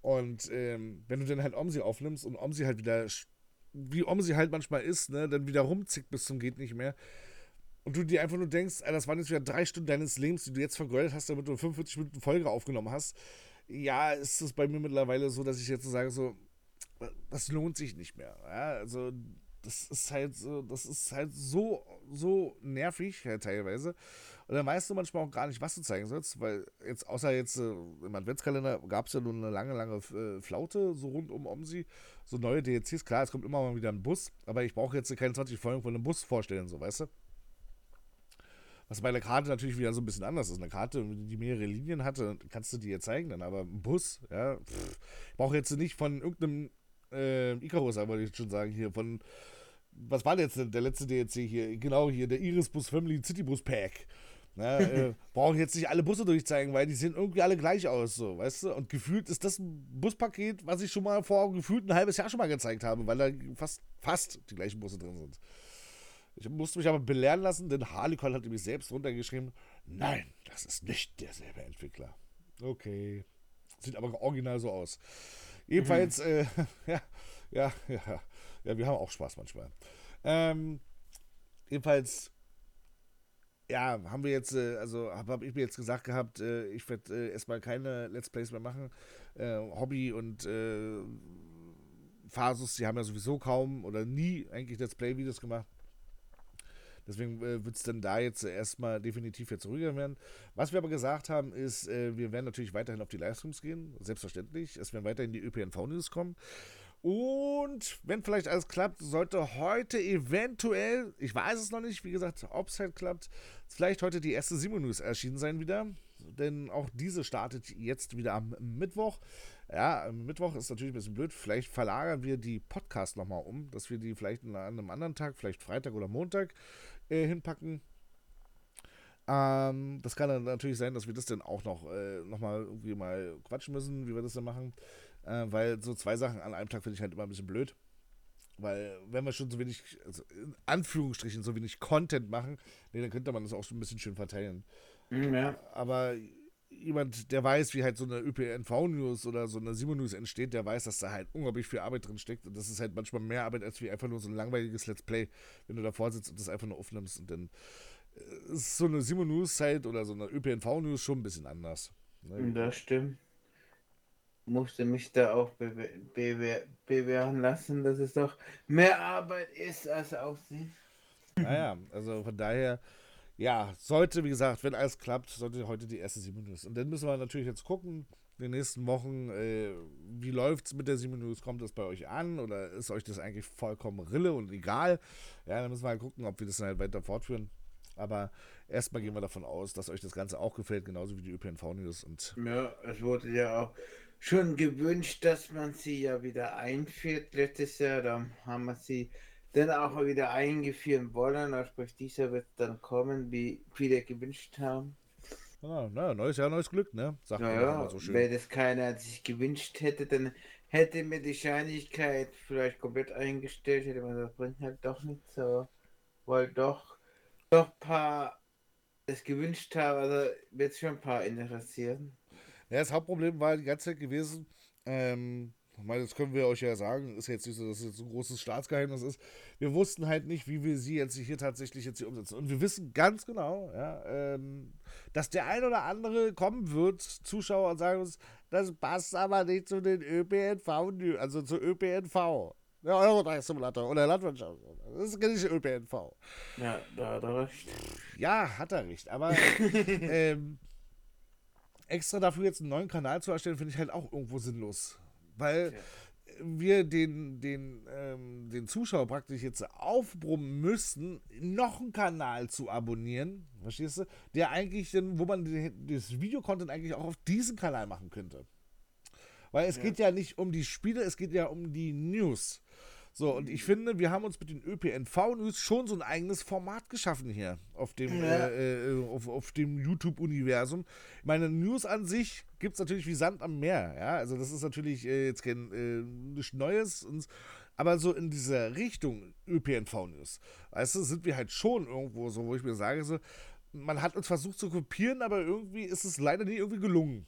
Und ähm, wenn du dann halt Omsi aufnimmst und Omsi halt wieder, wie Omsi halt manchmal ist, ne, dann wieder rumzickt bis zum geht nicht mehr, und du dir einfach nur denkst, das waren jetzt wieder drei Stunden deines Lebens, die du jetzt vergeudet hast, damit du 45 Minuten Folge aufgenommen hast, ja, ist es bei mir mittlerweile so, dass ich jetzt so sage, so, das lohnt sich nicht mehr. Ja, also das ist halt so, das ist halt so, so nervig ja, teilweise. Und dann weißt du manchmal auch gar nicht, was du zeigen sollst, weil jetzt, außer jetzt äh, im Adventskalender gab es ja nur eine lange, lange äh, Flaute, so rund um Omsi, so neue DLCs. Klar, es kommt immer mal wieder ein Bus, aber ich brauche jetzt keine 20 Folgen von einem Bus vorstellen, so, weißt du? Was bei der Karte natürlich wieder so ein bisschen anders ist. Eine Karte, die mehrere Linien hatte, kannst du dir zeigen dann, aber ein Bus, ja, pff, ich brauche jetzt nicht von irgendeinem äh, Icarus, aber ich schon sagen, hier von, was war jetzt der letzte DLC hier? Genau hier, der Iris Bus Family City Bus Pack. Ja, äh, brauche ich jetzt nicht alle Busse durchzeigen, weil die sehen irgendwie alle gleich aus, so, weißt du? Und gefühlt ist das ein Buspaket, was ich schon mal vor gefühlt ein halbes Jahr schon mal gezeigt habe, weil da fast, fast die gleichen Busse drin sind. Ich musste mich aber belehren lassen, denn Harlequin hat nämlich selbst runtergeschrieben, nein, das ist nicht derselbe Entwickler. Okay. Sieht aber original so aus. Jedenfalls, mhm. äh, ja, ja, ja, ja, wir haben auch Spaß manchmal. Ähm, jedenfalls, ja, haben wir jetzt, äh, also habe hab ich mir jetzt gesagt gehabt, äh, ich werde äh, erstmal keine Let's Plays mehr machen. Äh, Hobby und äh, Phasus, die haben ja sowieso kaum oder nie eigentlich Let's Play-Videos gemacht. Deswegen äh, wird es dann da jetzt erstmal definitiv jetzt ruhiger werden. Was wir aber gesagt haben, ist, äh, wir werden natürlich weiterhin auf die Livestreams gehen, selbstverständlich. Es werden weiterhin die ÖPNV-News kommen. Und wenn vielleicht alles klappt, sollte heute eventuell, ich weiß es noch nicht, wie gesagt, ob es halt klappt, vielleicht heute die erste Simon News erschienen sein wieder. Denn auch diese startet jetzt wieder am Mittwoch. Ja, Mittwoch ist natürlich ein bisschen blöd. Vielleicht verlagern wir die Podcast nochmal um, dass wir die vielleicht an einem anderen Tag, vielleicht Freitag oder Montag, äh, hinpacken. Ähm, das kann dann natürlich sein, dass wir das dann auch noch, äh, noch mal irgendwie mal quatschen müssen, wie wir das dann machen. Äh, weil so zwei Sachen an einem Tag finde ich halt immer ein bisschen blöd. Weil, wenn wir schon so wenig, also in Anführungsstrichen, so wenig Content machen, nee, dann könnte man das auch so ein bisschen schön verteilen. Mhm, ja. Aber jemand, der weiß, wie halt so eine ÖPNV-News oder so eine Simon-News entsteht, der weiß, dass da halt unglaublich viel Arbeit drin steckt. Und das ist halt manchmal mehr Arbeit, als wie einfach nur so ein langweiliges Let's Play, wenn du davor sitzt und das einfach nur aufnimmst. Und dann äh, ist so eine Simon-News halt oder so eine ÖPNV-News schon ein bisschen anders. Ne? Das stimmt. Musste mich da auch bewe bewe bewähren lassen, dass es doch mehr Arbeit ist als Aussehen. Naja, also von daher ja, sollte, wie gesagt, wenn alles klappt, sollte heute die erste 7 News. Und dann müssen wir natürlich jetzt gucken, in den nächsten Wochen, äh, wie läuft es mit der 7 News? Kommt das bei euch an oder ist euch das eigentlich vollkommen Rille und egal? Ja, dann müssen wir halt gucken, ob wir das dann halt weiter fortführen. Aber erstmal gehen wir davon aus, dass euch das Ganze auch gefällt, genauso wie die ÖPNV-News. ja, es wurde ja auch schon gewünscht, dass man sie ja wieder einführt. Letztes Jahr, da haben wir sie dann auch wieder eingeführen wollen. Also sprich, dieser wird dann kommen, wie viele gewünscht haben. Ah, na, neues Jahr, neues Glück, ne? Sagt naja, man so schön. Wenn das keiner sich gewünscht hätte, dann hätte mir die Wahrscheinlichkeit vielleicht komplett eingestellt, hätte man das bringt halt doch nicht so. Weil doch, doch ein paar es gewünscht haben, also wird schon ein paar interessieren. Ja, das Hauptproblem war die ganze Zeit gewesen, ähm, ich meine, das können wir euch ja sagen, ist jetzt nicht so, dass es jetzt ein großes Staatsgeheimnis ist. Wir wussten halt nicht, wie wir sie jetzt hier tatsächlich jetzt hier umsetzen. Und wir wissen ganz genau, ja, ähm, dass der ein oder andere kommen wird, Zuschauer, und sagen uns, das passt aber nicht zu den ÖPNV, also zu ÖPNV. Der Eurotrack-Simulator oder Landwirtschaft. Das ist nicht ÖPNV. Ja, da hat er recht. Ja, hat er recht. Aber ähm, extra dafür jetzt einen neuen Kanal zu erstellen, finde ich halt auch irgendwo sinnlos weil wir den, den, ähm, den Zuschauer praktisch jetzt aufbrummen müssen, noch einen Kanal zu abonnieren, verstehst du? Der eigentlich, denn, wo man das Videocontent eigentlich auch auf diesem Kanal machen könnte. Weil es ja. geht ja nicht um die Spiele, es geht ja um die News. So, und ich finde, wir haben uns mit den ÖPNV-News schon so ein eigenes Format geschaffen hier auf dem, ja. äh, äh, auf, auf dem YouTube-Universum. Meine News an sich gibt es natürlich wie Sand am Meer, ja. Also das ist natürlich äh, jetzt kein äh, nichts Neues. Und, aber so in dieser Richtung ÖPNV-News, weißt du, sind wir halt schon irgendwo so, wo ich mir sage, so, man hat uns versucht zu kopieren, aber irgendwie ist es leider nie irgendwie gelungen.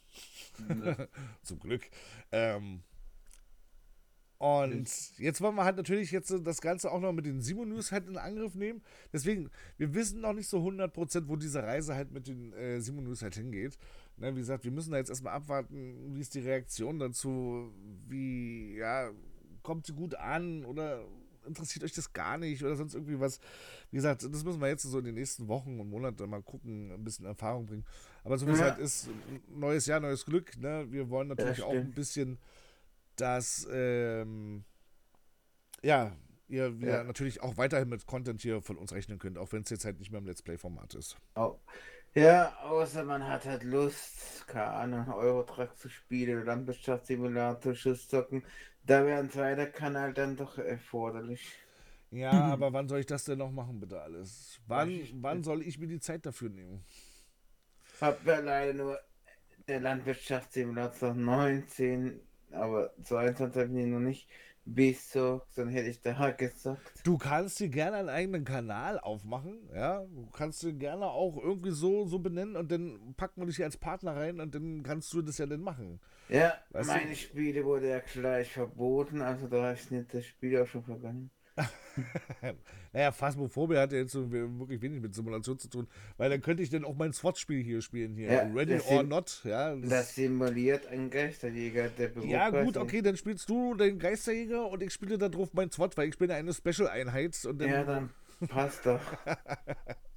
Ja. Zum Glück. Ähm, und jetzt wollen wir halt natürlich jetzt das Ganze auch noch mit den Simon News halt in Angriff nehmen. Deswegen, wir wissen noch nicht so 100%, wo diese Reise halt mit den äh, Simon News halt hingeht. Ne, wie gesagt, wir müssen da jetzt erstmal abwarten, wie ist die Reaktion dazu, wie, ja, kommt sie gut an oder interessiert euch das gar nicht oder sonst irgendwie was. Wie gesagt, das müssen wir jetzt so in den nächsten Wochen und Monaten mal gucken, ein bisschen Erfahrung bringen. Aber so wie es halt ist, neues Jahr, neues Glück. Ne? Wir wollen natürlich ja, auch ein bisschen dass ähm, ja, ihr wir ja. natürlich auch weiterhin mit Content hier von uns rechnen könnt, auch wenn es jetzt halt nicht mehr im Let's Play-Format ist. Oh. Ja, außer man hat halt Lust, keine Ahnung, Euro-Truck zu spielen oder Landwirtschaftssimulator, Schusszocken. Da wäre ein zweiter Kanal dann doch erforderlich. Ja, aber wann soll ich das denn noch machen, bitte alles? Wann, wann soll ich mir die Zeit dafür nehmen? Hab ja leider nur der Landwirtschaftssimulator 19 aber 22 habe ich noch nicht besorgt, dann hätte ich da gesagt. Du kannst dir gerne einen eigenen Kanal aufmachen, ja. Du kannst dir gerne auch irgendwie so, so benennen und dann packen wir dich als Partner rein und dann kannst du das ja dann machen. Ja, weißt meine du? Spiele wurde ja gleich verboten, also da ist nicht das Spiel auch schon vergangen. naja, Phasmophobia hat ja jetzt so wirklich wenig mit Simulation zu tun, weil dann könnte ich dann auch mein SWAT-Spiel hier spielen, hier. Ja, Ready das or Not, ja. Das simuliert einen Geisterjäger, der ja, gut, okay, dann spielst du den Geisterjäger und ich spiele da drauf mein SWAT, weil ich bin eine Special-Einheit. Ja, dann passt doch.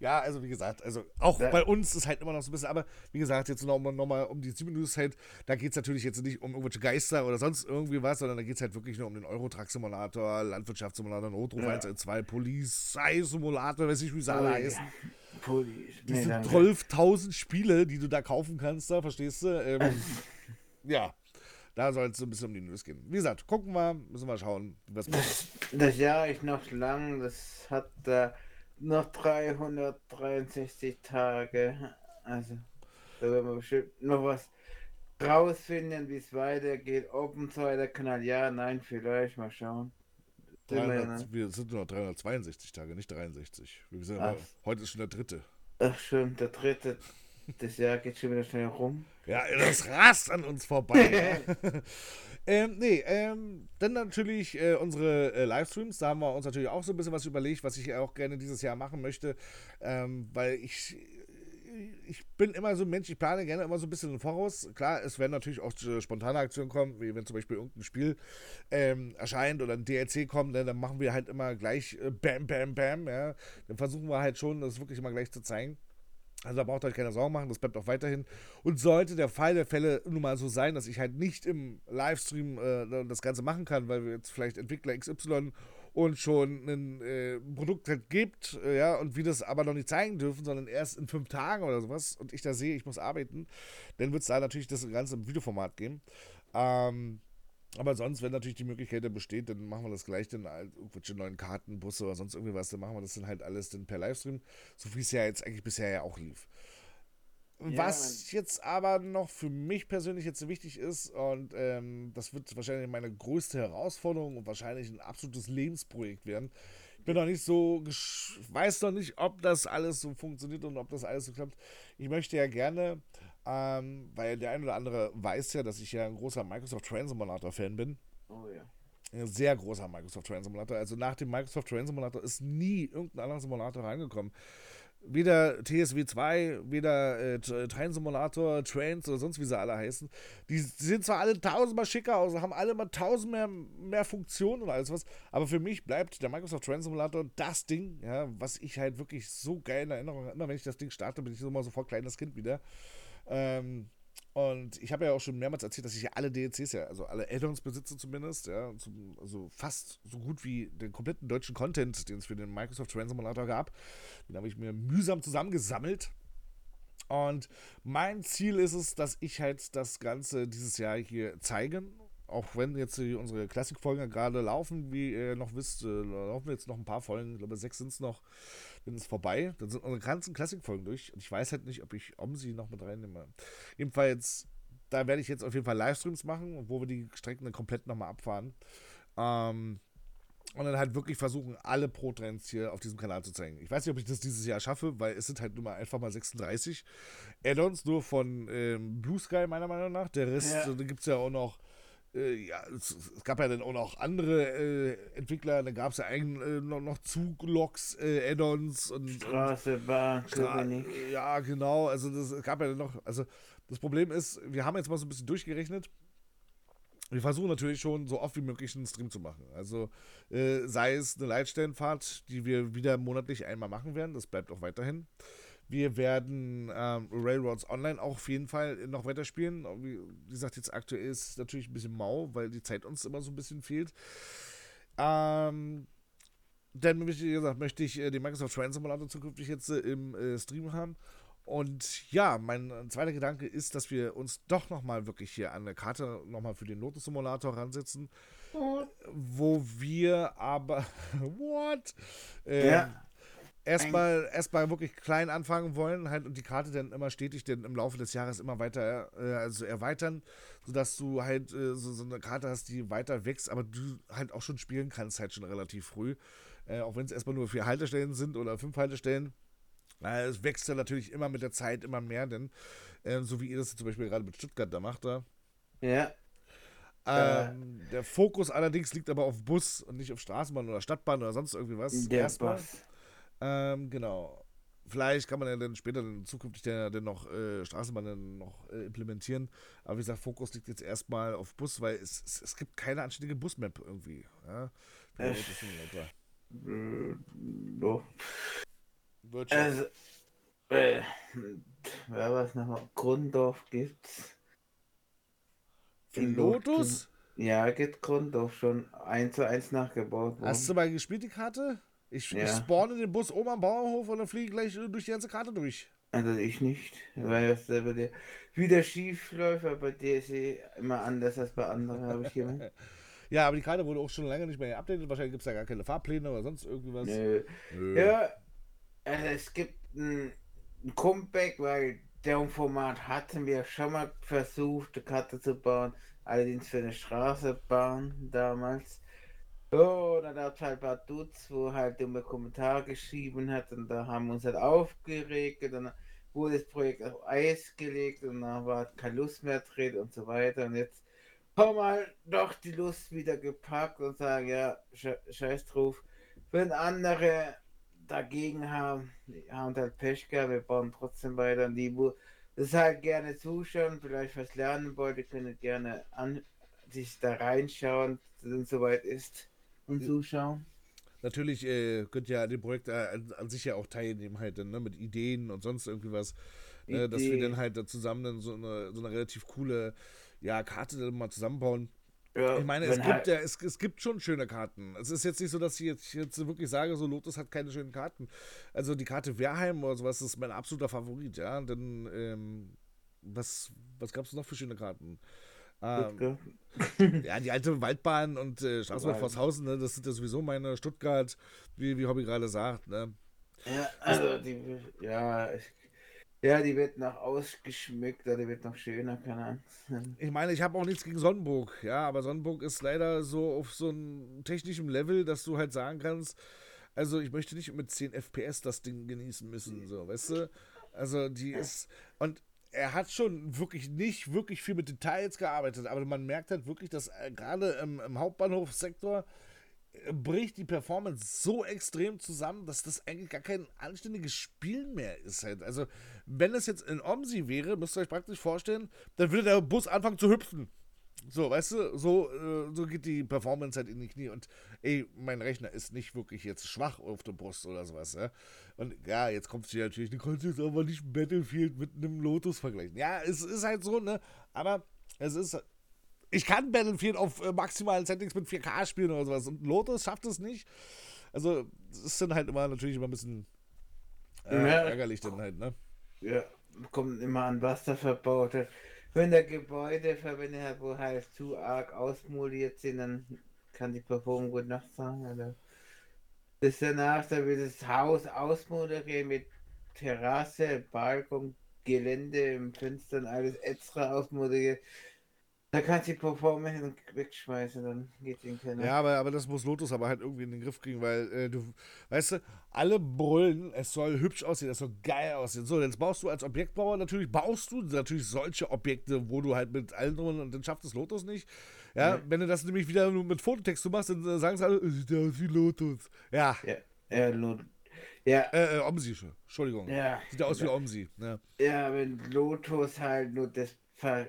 Ja, also wie gesagt, also auch Ja. bei uns ist halt immer noch so ein bisschen, aber wie gesagt, jetzt nochmal noch mal um die 7 News halt, da geht es natürlich jetzt nicht um irgendwelche Geister oder sonst irgendwie was, sondern da geht es halt wirklich nur um den Eurotruck-Simulator, Landwirtschaftssimulator, Notruf Ja. 112, Polizei-Simulator, weiß ich, wie sie alle Oh, heißen. ja. Police. Diese danke. 12.000 Spiele, die du da kaufen kannst, da, verstehst du? Ähm, ja, da soll es so ein bisschen um die News gehen. Wie gesagt, gucken wir, müssen wir schauen, machen. Das, das Jahr ist noch lang, das hat da noch 363 Tage. Also, da werden wir bestimmt noch was rausfinden, wie es weitergeht. Ob ein zweiter Kanal, ja, nein, vielleicht, mal schauen. Sind wir ja 300, wir sind nur noch 362 Tage, nicht 63. Wir sind aber, heute ist schon der dritte. Ach schon, der dritte, das Jahr geht schon wieder schnell rum. Ja, das rast an uns vorbei. ähm, nee, ähm, dann natürlich äh, unsere äh, Livestreams. Da haben wir uns natürlich auch so ein bisschen was überlegt, was ich auch gerne dieses Jahr machen möchte. Ähm, weil ich, ich bin immer so ein Mensch, ich plane gerne immer so ein bisschen Voraus. Klar, es werden natürlich auch äh, spontane Aktionen kommen, wie wenn zum Beispiel irgendein Spiel ähm, erscheint oder ein DLC kommt, ne, dann machen wir halt immer gleich äh, Bam, Bam, Bam. Ja. Dann versuchen wir halt schon, das wirklich immer gleich zu zeigen. Also da braucht euch keine Sorgen machen, das bleibt auch weiterhin. Und sollte der Fall der Fälle nun mal so sein, dass ich halt nicht im Livestream äh, das Ganze machen kann, weil wir jetzt vielleicht Entwickler XY und schon ein äh, Produkt halt gibt, äh, ja, und wir das aber noch nicht zeigen dürfen, sondern erst in fünf Tagen oder sowas und ich da sehe, ich muss arbeiten, dann wird es da natürlich das Ganze im Videoformat geben. Ähm, aber sonst, wenn natürlich die Möglichkeit dann besteht, dann machen wir das gleich dann halt irgendwelche neuen Karten, Busse oder sonst irgendwie was, dann machen wir das dann halt alles dann per Livestream, so wie es ja jetzt eigentlich bisher ja auch lief. Ja, Was jetzt aber noch für mich persönlich jetzt wichtig ist, und ähm, das wird wahrscheinlich meine größte Herausforderung und wahrscheinlich ein absolutes Lebensprojekt werden. Ich bin noch nicht so, weiß noch nicht, ob das alles so funktioniert und ob das alles so klappt. Ich möchte ja gerne, ähm, weil der ein oder andere weiß ja, dass ich ja ein großer Microsoft Train Simulator Fan bin. Oh ja. Ein sehr großer Microsoft Train Simulator. Also nach dem Microsoft Train Simulator ist nie irgendein anderer Simulator reingekommen. Weder TSW 2, weder äh, Train Simulator, Trains oder sonst wie sie alle heißen. Die sehen zwar alle tausendmal schicker aus, haben alle mal tausend mehr, mehr Funktionen und alles was, aber für mich bleibt der Microsoft Train Simulator das Ding, ja, was ich halt wirklich so geil in Erinnerung habe. Immer wenn ich das Ding starte, bin ich immer sofort kleines Kind wieder. Ähm, und ich habe ja auch schon mehrmals erzählt, dass ich ja alle DLCs ja, also alle Add-ons besitze zumindest, ja, zum, also fast so gut wie den kompletten deutschen Content, den es für den Microsoft Train gab. Den habe ich mir mühsam zusammengesammelt. Und mein Ziel ist es, dass ich halt das Ganze dieses Jahr hier zeigen. Auch wenn jetzt unsere Klassikfolgen gerade laufen, wie ihr noch wisst, äh, laufen jetzt noch ein paar Folgen, ich glaube sechs sind es noch, dann ist es vorbei. Dann sind unsere ganzen Klassikfolgen durch. Und ich weiß halt nicht, ob ich Omsi noch mit reinnehme. Jedenfalls, da werde ich jetzt auf jeden Fall Livestreams machen, wo wir die Strecken dann komplett nochmal abfahren. Ähm, und dann halt wirklich versuchen, alle Pro-Trends hier auf diesem Kanal zu zeigen. Ich weiß nicht, ob ich das dieses Jahr schaffe, weil es sind halt nur mal einfach mal 36 Add-ons, nur von ähm, Blue Sky, meiner Meinung nach. Der Rest, Ja. da gibt es ja auch noch, äh, ja, es, es gab ja dann auch noch andere äh, Entwickler, dann gab es ja eigentlich äh, noch, noch Zugloks, äh, Add-ons und, Straße, Bahn, Stra-. Ja, genau. Also das gab ja noch. Also das Problem ist, wir haben jetzt mal so ein bisschen durchgerechnet. Wir versuchen natürlich schon so oft wie möglich einen Stream zu machen. Also äh, sei es eine Leitstellenfahrt, die wir wieder monatlich einmal machen werden. Das bleibt auch weiterhin. Wir werden ähm, Railroads Online auch auf jeden Fall noch weiterspielen. Wie wie gesagt, jetzt aktuell ist es natürlich ein bisschen mau, weil die Zeit uns immer so ein bisschen fehlt. Ähm, dann, wie gesagt, möchte ich äh, den Microsoft Train Simulator zukünftig jetzt äh, im äh, Stream haben. Und ja, mein zweiter Gedanke ist, dass wir uns doch nochmal wirklich hier an der Karte nochmal für den Lotus Simulator ransetzen, wo wir aber, what? Ähm, Ja. Erstmal, erstmal wirklich klein anfangen wollen halt und die Karte dann immer stetig dann im Laufe des Jahres immer weiter äh, also erweitern, sodass du halt äh, so, so eine Karte hast, die weiter wächst, aber du halt auch schon spielen kannst halt schon relativ früh. Äh, auch wenn es erstmal nur vier Haltestellen sind oder fünf Haltestellen. Äh, es wächst ja natürlich immer mit der Zeit immer mehr, denn äh, so wie ihr das zum Beispiel gerade mit Stuttgart da macht, da. Ja, Ähm, der Fokus allerdings liegt aber auf Bus und nicht auf Straßenbahn oder Stadtbahn oder sonst irgendwie was. Der Erstmal. Bus. Ähm, genau. Vielleicht kann man ja dann später dann zukünftig dann, dann noch äh, Straßenbahn dann noch äh, implementieren. Aber wie gesagt, Fokus liegt jetzt erstmal auf Bus, weil es, es, es gibt keine anständige Busmap irgendwie. Ja? Äh, doch. Also, äh, wer was noch? Grundorf gibt's. In Lotus? Ja, gibt Grundorf schon 1 zu 1 nachgebaut worden. Hast du mal gespielt, die Karte? Ich, ja. ich spawne den Bus oben am Bauernhof und dann fliege ich gleich durch die ganze Karte durch. Also ich nicht, weil das selber der wieder schief läuft, bei dir ist sie immer anders als bei anderen, habe ich gemerkt. ja, aber die Karte wurde auch schon lange nicht mehr geupdatet. Wahrscheinlich gibt es da gar keine Fahrpläne oder sonst irgendwas. Nö. Nö. Ja, also es gibt ein, ein Comeback, weil der Format hatten wir schon mal versucht, eine Karte zu bauen, allerdings für eine Straßenbahn damals. Oh, dann es halt ein paar Dudes, wo halt dumme Kommentare geschrieben hat und da haben wir uns halt aufgeregt und dann wurde das Projekt auf Eis gelegt und dann war keine Lust mehr drin und so weiter und jetzt haben wir halt doch die Lust wieder gepackt und sagen, ja, scheiß drauf. Wenn andere dagegen haben, die haben halt Pech gehabt, wir bauen trotzdem weiter und die, wo das halt gerne zuschauen, vielleicht was lernen wollte, können gerne an sich da reinschauen, wenn es soweit ist und zuschauen. Natürlich äh, könnt ihr an dem Projekt äh, an, an, sich ja auch teilnehmen, halt, ne, mit Ideen und sonst irgendwie was. Äh, dass wir dann halt da zusammen dann so eine, so eine relativ coole ja, Karte dann mal zusammenbauen. Ja, ich meine, es gibt halt ja, es, es gibt schon schöne Karten. Es ist jetzt nicht so, dass ich jetzt, jetzt wirklich sage, so Lotus hat keine schönen Karten. Also die Karte Wehrheim oder sowas ist mein absoluter Favorit, ja. Denn ähm, was, was gab es noch für schöne Karten? Ähm, ja, die alte Waldbahn und äh, Straßenbahn Forshausen, ne, das sind ja sowieso meine Stuttgart, wie, wie Hobby gerade sagt. Ne? Ja, also die, ja, ja, die wird noch ausgeschmückt, die wird noch schöner, keine Ahnung. Ich meine, ich habe auch nichts gegen Sonnenburg, ja, aber Sonnenburg ist leider so auf so einem technischen Level, dass du halt sagen kannst, also ich möchte nicht mit 10 FPS das Ding genießen müssen, so, weißt du? Also die ist, und er hat schon wirklich nicht wirklich viel mit Details gearbeitet, aber man merkt halt wirklich, dass äh, gerade im, im Hauptbahnhofsektor äh, bricht die Performance so extrem zusammen, dass das eigentlich gar kein anständiges Spiel mehr ist. Halt. Also, wenn es jetzt in Omsi wäre, müsst ihr euch praktisch vorstellen, dann würde der Bus anfangen zu hüpfen. So, weißt du, so, äh, so geht die Performance halt in die Knie. Und ey, mein Rechner ist nicht wirklich jetzt schwach auf der Brust oder sowas. Ja? Und ja, jetzt kommt sie natürlich, du kannst jetzt aber nicht Battlefield mit einem Lotus vergleichen. Ja, es ist halt so, ne? Aber es ist. Ich kann Battlefield auf äh, maximalen Settings mit 4K spielen oder sowas. Und Lotus schafft es nicht. Also, es dann halt immer natürlich immer ein bisschen äh, ja, ärgerlich dann halt, ne? Ja, kommt immer an, was da verbaut hat wenn der Gebäude verwendet hat, wo halt zu arg ausmoliert sind, dann kann die Performance gut nachsagen. Also. Das danach, da wird das Haus ausmoderieren mit Terrasse, Balkon, Gelände im Fenstern, alles extra ausmoderiert. Da kannst du die Performance wegschmeißen, dann geht den keiner. Ja, aber, aber das muss Lotus aber halt irgendwie in den Griff kriegen, weil äh, du, weißt du, alle brüllen, es soll hübsch aussehen, es soll geil aussehen. So, jetzt baust du als Objektbauer natürlich, baust du natürlich solche Objekte, wo du halt mit allen drin und dann schafft es Lotus nicht. Ja, ja, wenn du das nämlich wieder nur mit Fototext machst, dann sagen sie alle, sieht ja aus wie Lotus. Ja. Ja, ja Lotus. Ja. Äh, äh, Omsi, Entschuldigung. Ja. Sieht ja aus wie Omsi. Ja. ja, wenn Lotus halt nur das Ver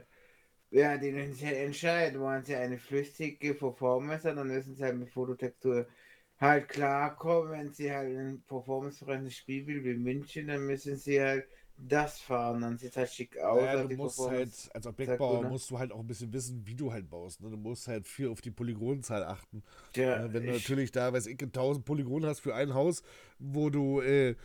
ja, die müssen sich entscheiden. Wollen sie eine flüssige Performance dann müssen sie halt mit Fototextur halt klarkommen. Wenn sie halt ein performancefreundliches Spiel will wie München, dann müssen sie halt das fahren, dann sieht es halt schick aus. Ja, du musst halt, als Objektbauer musst du halt auch ein bisschen wissen, wie du halt baust. Ne? Du musst halt viel auf die Polygonzahl achten. Ja, äh, wenn du natürlich da, weiß ich, 1000 Polygone hast für ein Haus, wo du äh,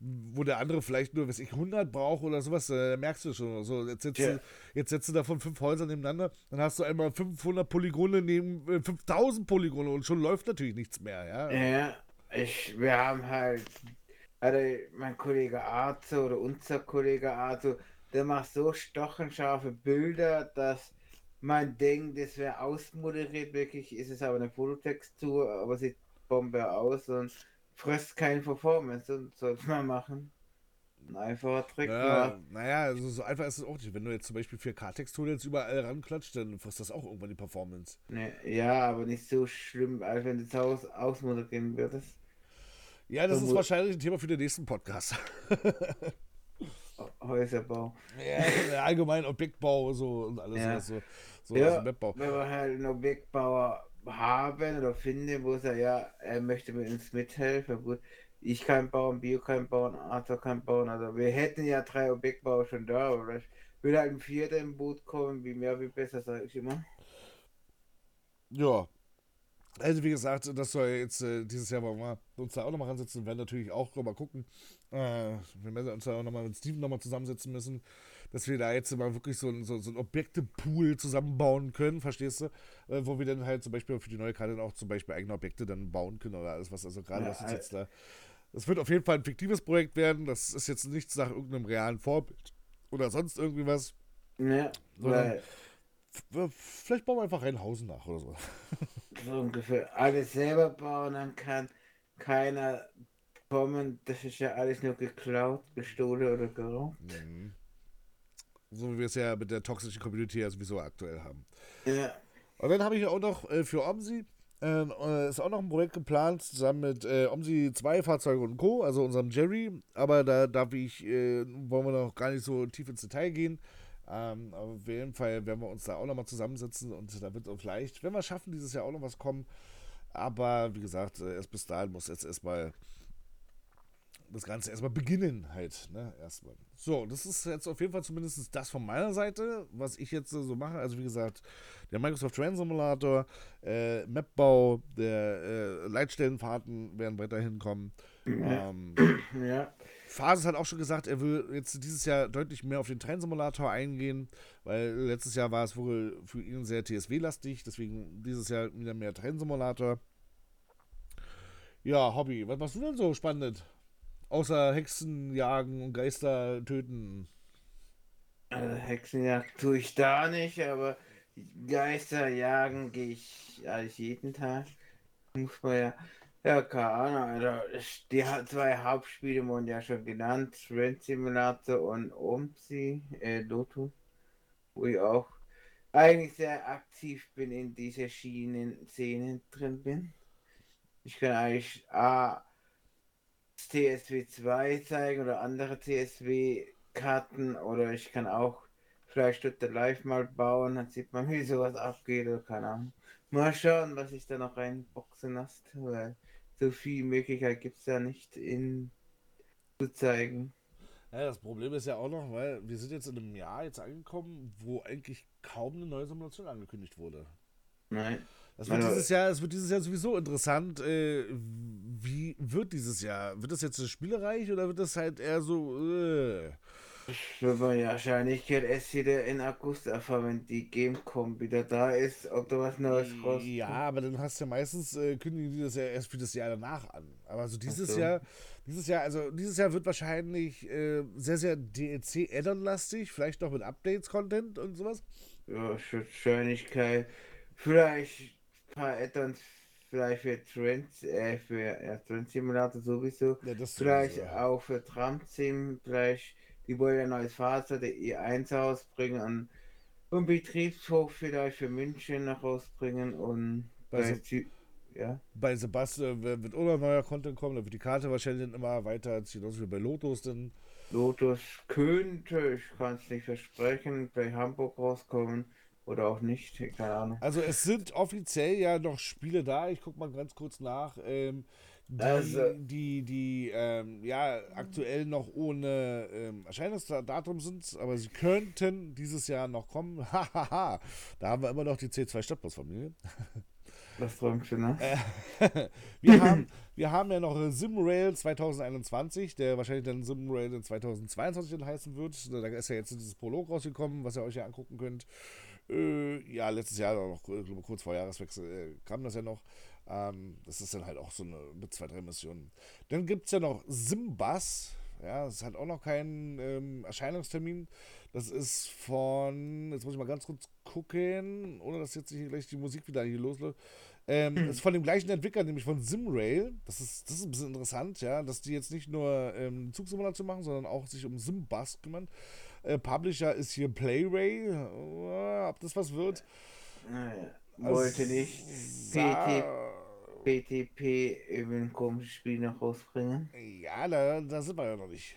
wo der andere vielleicht nur, weiß ich, 100 braucht oder sowas, äh, merkst du schon. So, jetzt, setzt ja. du, jetzt setzt du davon fünf Häuser nebeneinander, dann hast du einmal 500 Polygone neben äh, 5000 Polygone und schon läuft natürlich nichts mehr, ja. Ja, ich, wir haben halt, also mein Kollege Arzo oder unser Kollege Arzo, der macht so stochenscharfe Bilder, dass man denkt, das wäre ausmoderiert, wirklich ist es aber eine Fototextur, aber sieht Bombe aus und frisst keine Performance sollte man machen. Ein einfacher Trick. Ja, naja, also so einfach ist es auch nicht. Wenn du jetzt zum Beispiel 4K-Textur jetzt überall ranklatscht, dann frisst das auch irgendwann die Performance. Ne, ja, aber nicht so schlimm, als wenn du zu Hause ausmoderieren würdest. Ja, das ist wahrscheinlich ein Thema für den nächsten Podcast. Häuserbau. Ja, allgemein Objektbau so und alles Ja. so. so Ja, aus dem Webbau. wenn wir halt einen Objektbauer haben oder finden, wo er ja, er möchte mit uns mithelfen. Gut, ich kann bauen, Bio kann bauen, Arthur kann bauen. Also wir hätten ja drei Objektbauer schon da, aber vielleicht will halt ein vierter im Boot kommen, wie mehr, wie besser, sage ich immer. Ja. Also wie gesagt, das soll jetzt äh, dieses Jahr wir uns da auch nochmal ransetzen. Werden natürlich auch nochmal gucken. Äh, wir werden uns da auch nochmal mit Steven nochmal zusammensetzen müssen, dass wir da jetzt mal wirklich so ein, so, so ein Objekte-Pool zusammenbauen können, verstehst du? Äh, wo wir dann halt zum Beispiel für die neue Karte dann auch zum Beispiel eigene Objekte dann bauen können oder alles, was also gerade Ja, was uns al- jetzt da. Das wird auf jeden Fall ein fiktives Projekt werden. Das ist jetzt nichts nach irgendeinem realen Vorbild oder sonst irgendwie was. Ja, weil Vielleicht bauen wir einfach Rheinhausen nach oder so. so ungefähr alles selber bauen, dann kann keiner kommen. Das ist ja alles nur geklaut, gestohlen oder geraubt. Mhm. So wie wir es ja mit der toxischen Community ja sowieso aktuell haben. Ja, Und dann habe ich auch noch äh, für Omsi, äh, äh, ist auch noch ein Projekt geplant, zusammen mit äh, Omsi 2 Fahrzeuge und Co., also unserem Jerry. Aber da darf ich, äh, wollen wir noch gar nicht so tief ins Detail gehen. Ähm, aber auf jeden Fall werden wir uns da auch nochmal zusammensetzen und da wird auch vielleicht, wenn wir es schaffen, dieses Jahr auch noch was kommen. Aber wie gesagt, äh, erst bis dahin muss jetzt erstmal das Ganze erstmal beginnen halt, ne, erstmal. So, das ist jetzt auf jeden Fall zumindest das von meiner Seite, was ich jetzt so mache. Also wie gesagt, der Microsoft Train Simulator, äh, Mapbau, der äh, Leitstellenfahrten werden weiterhin kommen. Ähm, ja. Phases hat auch schon gesagt, er will jetzt dieses Jahr deutlich mehr auf den Train Simulator eingehen, weil letztes Jahr war es wohl für ihn sehr TSW-lastig, deswegen dieses Jahr wieder mehr Train Simulator. Ja, Hobby, was machst du denn so spannend? Außer Hexen jagen und Geister töten. Also Hexenjagd tue ich da nicht, aber Geister jagen gehe ich eigentlich jeden Tag. Muss man ja. Ja, keine Ahnung. Ich- die zwei Hauptspiele wurden ja schon genannt: Rent Simulator und OMSI, äh, Lotus, wo ich auch eigentlich sehr aktiv bin in dieser Schienen-Szenen drin bin. Ich kann eigentlich A, TSW 2 zeigen oder andere TSW Karten oder ich kann auch vielleicht Stutte live mal bauen, dann sieht man, wie sowas abgeht oder keine Ahnung. Mal schauen, was ich da noch reinboxen lasse, weil so viel Möglichkeit gibt es da nicht in zu zeigen. Ja, das Problem ist ja auch noch, weil wir sind jetzt in einem Jahr jetzt angekommen, wo eigentlich kaum eine neue Simulation angekündigt wurde. Nein. Das wird dieses Jahr, es wird dieses Jahr sowieso interessant. Äh, wie wird dieses Jahr? Wird das jetzt so spielereich oder wird das halt eher so? Äh, Wird man ja wahrscheinlich geht es wieder in August erfahren, wenn die Gamecom wieder da ist, ob da was Neues rauskommt. ja, aber dann hast du ja meistens äh, kündigen die das ja erst für das Jahr danach an. Aber so dieses so. Jahr, dieses Jahr, also dieses Jahr wird wahrscheinlich äh, sehr, sehr DLC Add-on lastig, vielleicht noch mit Updates Content und sowas. Ja, Wahrscheinlichkeit. Vielleicht paar Add-ons, vielleicht für Trend, äh, für ja, Trend Simulator sowieso. Ja, Vielleicht sowieso. auch für Tramsim, vielleicht, die wollen ja ein neues Fahrzeug, der E1 rausbringen und, und Betriebshof vielleicht für München noch rausbringen und Bei so- ja, Bei Sebastian wird wird auch noch neuer Content kommen, da wird die Karte wahrscheinlich immer weiter, genauso wie bei Lotus dann. Lotus könnte, ich kann es nicht versprechen, bei Hamburg rauskommen oder auch nicht, keine Ahnung. Also es sind offiziell ja noch Spiele da, ich guck mal ganz kurz nach, ähm, die, Also- die, die ähm, ja aktuell noch ohne ähm, Erscheinungsdatum sind, aber sie könnten dieses Jahr noch kommen. Hahaha, da haben wir immer noch die C2 Stadtbusfamilie. Was träumst du, ne? Wir haben, wir haben ja noch SimRail 2021, der wahrscheinlich dann SimRail in 2022 dann heißen wird. Da ist ja jetzt dieses Prolog rausgekommen, was ihr euch ja angucken könnt. Äh, ja, letztes Jahr noch, kurz vor Jahreswechsel äh, kam das ja noch. Ähm, das ist dann halt auch so eine mit zwei, drei Missionen. Dann gibt es ja noch Simbus. Ja, das hat auch noch keinen ähm, Erscheinungstermin. Das ist von, jetzt muss ich mal ganz kurz gucken, ohne dass jetzt hier gleich die Musik wieder hier losläuft. Ähm, hm. Ist von dem gleichen Entwickler, nämlich von Simrail. Das ist, das ist ein bisschen interessant, ja, dass die jetzt nicht nur ähm, Zugsimulation machen, sondern auch sich um Simbus kümmern. Äh, Publisher ist hier Playray. Uh, ob das was wird? Naja, wollte also, nicht PT, PTP über ein komisches Spiel noch rausbringen. Ja, da, da sind wir ja noch nicht.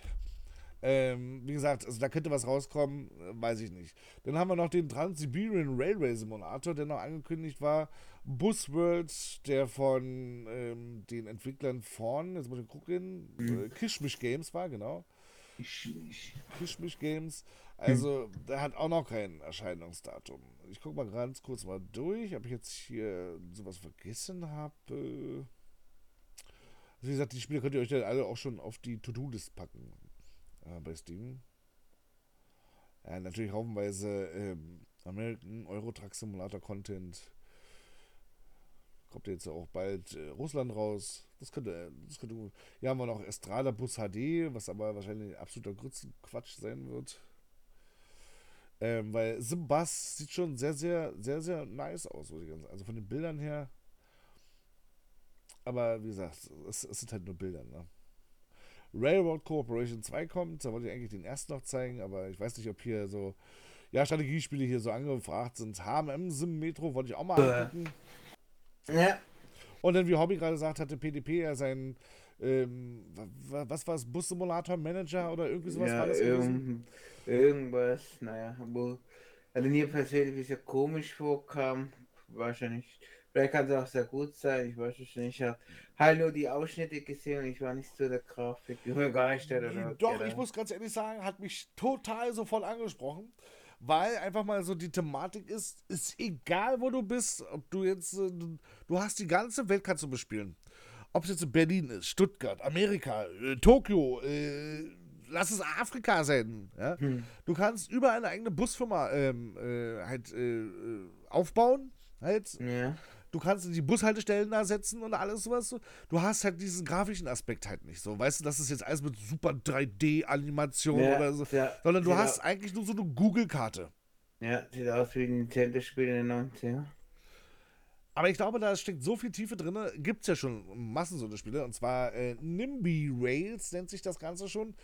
Ähm, wie gesagt, also da könnte was rauskommen, äh, weiß ich nicht. Dann haben wir noch den Trans-Siberian Railway Simulator, der noch angekündigt war. Busworld, der von ähm, den Entwicklern von, jetzt muss ich gucken, mhm. äh, Kishmish Games war, genau. Kishmish Games. Also, mhm. der hat auch noch kein Erscheinungsdatum. Ich gucke mal ganz kurz mal durch, ob ich jetzt hier sowas vergessen habe. Wie gesagt, die Spiele könnt ihr euch dann alle auch schon auf die To-Do-List packen äh, bei Steam. Ja, natürlich haufenweise ähm, American Euro Truck Simulator Content. Kommt jetzt auch bald äh, Russland raus. Das könnte, das könnte. Hier haben wir noch Estrada Bus HD, was aber wahrscheinlich absoluter Grützenquatsch sein wird. Ähm, weil Simbas sieht schon sehr, sehr, sehr, sehr nice aus, Also von den Bildern her. Aber wie gesagt, es, es sind halt nur Bilder, ne? Railroad Corporation 2 kommt. Da wollte ich eigentlich den ersten noch zeigen, aber ich weiß nicht, ob hier so, ja, Strategiespiele hier so angefragt sind. HM Sim Metro wollte ich auch mal äh. Ja. Und dann, wie Hobby gerade gesagt hatte, PDP ja sein, ähm, was war es, Bus-Simulator Manager oder irgendwie sowas ja, war das? Irgend, irgendwas, naja, wo, also mir persönlich ja komisch vorkam, wahrscheinlich Vielleicht kann es auch sehr gut sein, ich weiß es nicht. Ich habe halt nur die Ausschnitte gesehen und ich war nicht so der Grafik begeistert. Oder Doch, ich muss ganz ehrlich sagen, hat mich total sofort angesprochen. Weil einfach mal so die Thematik ist, ist egal wo du bist, ob du jetzt, äh, du hast die ganze Welt kannst du bespielen. Ob es jetzt Berlin ist, Stuttgart, Amerika, äh, Tokio, äh, lass es Afrika sein. Ja? Hm. Du kannst überall eine eigene Busfirma ähm, äh, halt äh, aufbauen. Halt. Ja du kannst die Bushaltestellen da setzen und alles sowas. Du hast halt diesen grafischen Aspekt halt nicht so. Weißt du, das ist jetzt alles mit super 3D-Animation ja, oder so. Ja, sondern du hast eigentlich nur so eine Google-Karte. Ja, sieht aus wie ein Nintendo-Spiel in den 90er. Aber ich glaube, da steckt so viel Tiefe drin. Gibt es ja schon Massen so eine Spiele. Und zwar äh, Nimby Rails nennt sich das Ganze schon.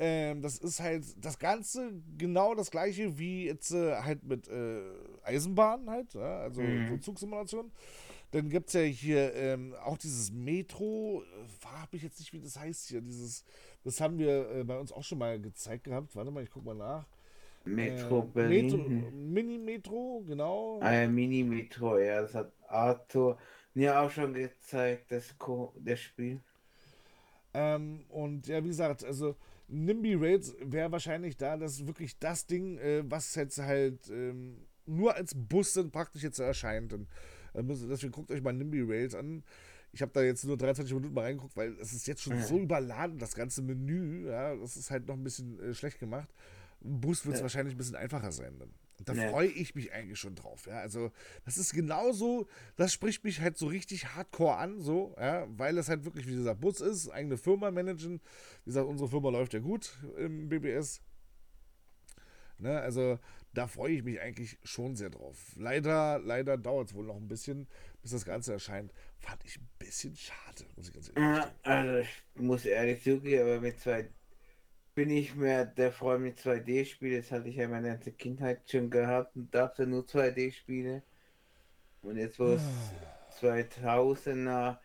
Ähm, das ist halt das Ganze genau das gleiche wie jetzt äh, halt mit äh, Eisenbahnen halt, ja? also mhm. so Zugsimulation. Dann gibt es ja hier ähm, auch dieses Metro, äh, habe ich jetzt nicht, wie das heißt hier, dieses, das haben wir äh, bei uns auch schon mal gezeigt gehabt. Warte mal, ich guck mal nach. Metro äh, Berlin. Metro, Mini-Metro, genau. Ah, ja, Mini-Metro, ja, das hat Arthur mir auch schon gezeigt, das, das Spiel. Ähm, und ja, wie gesagt, also Nimby Raids wäre wahrscheinlich da das wirklich das Ding, äh, was jetzt halt ähm, nur als Bus dann praktisch jetzt erscheint. Und, äh, deswegen guckt euch mal Nimby Rails an. Ich habe da jetzt nur 23 Minuten mal reingeguckt, weil es ist jetzt schon ja. so überladen, das ganze Menü. Ja, das ist halt noch ein bisschen äh, schlecht gemacht. Im Bus wird es ja. wahrscheinlich ein bisschen einfacher sein dann. Da ja. freue ich mich eigentlich schon drauf. Ja, also das ist genauso, das spricht mich halt so richtig hardcore an, so, ja, weil es halt wirklich, wie gesagt, Bus ist, eigene Firma managen. Wie gesagt, unsere Firma läuft ja gut im BBS. Ne, also da freue ich mich eigentlich schon sehr drauf. Leider, leider dauert es wohl noch ein bisschen, bis das Ganze erscheint. Fand ich ein bisschen schade, muss ich ganz ehrlich sagen. Also ich muss ehrlich zugeben, aber mit zwei bin ich mehr der Freund mit 2D-Spielen. Das hatte ich ja meine ganze Kindheit schon gehabt und dachte nur 2D-Spiele. Und jetzt, wo es 2000er,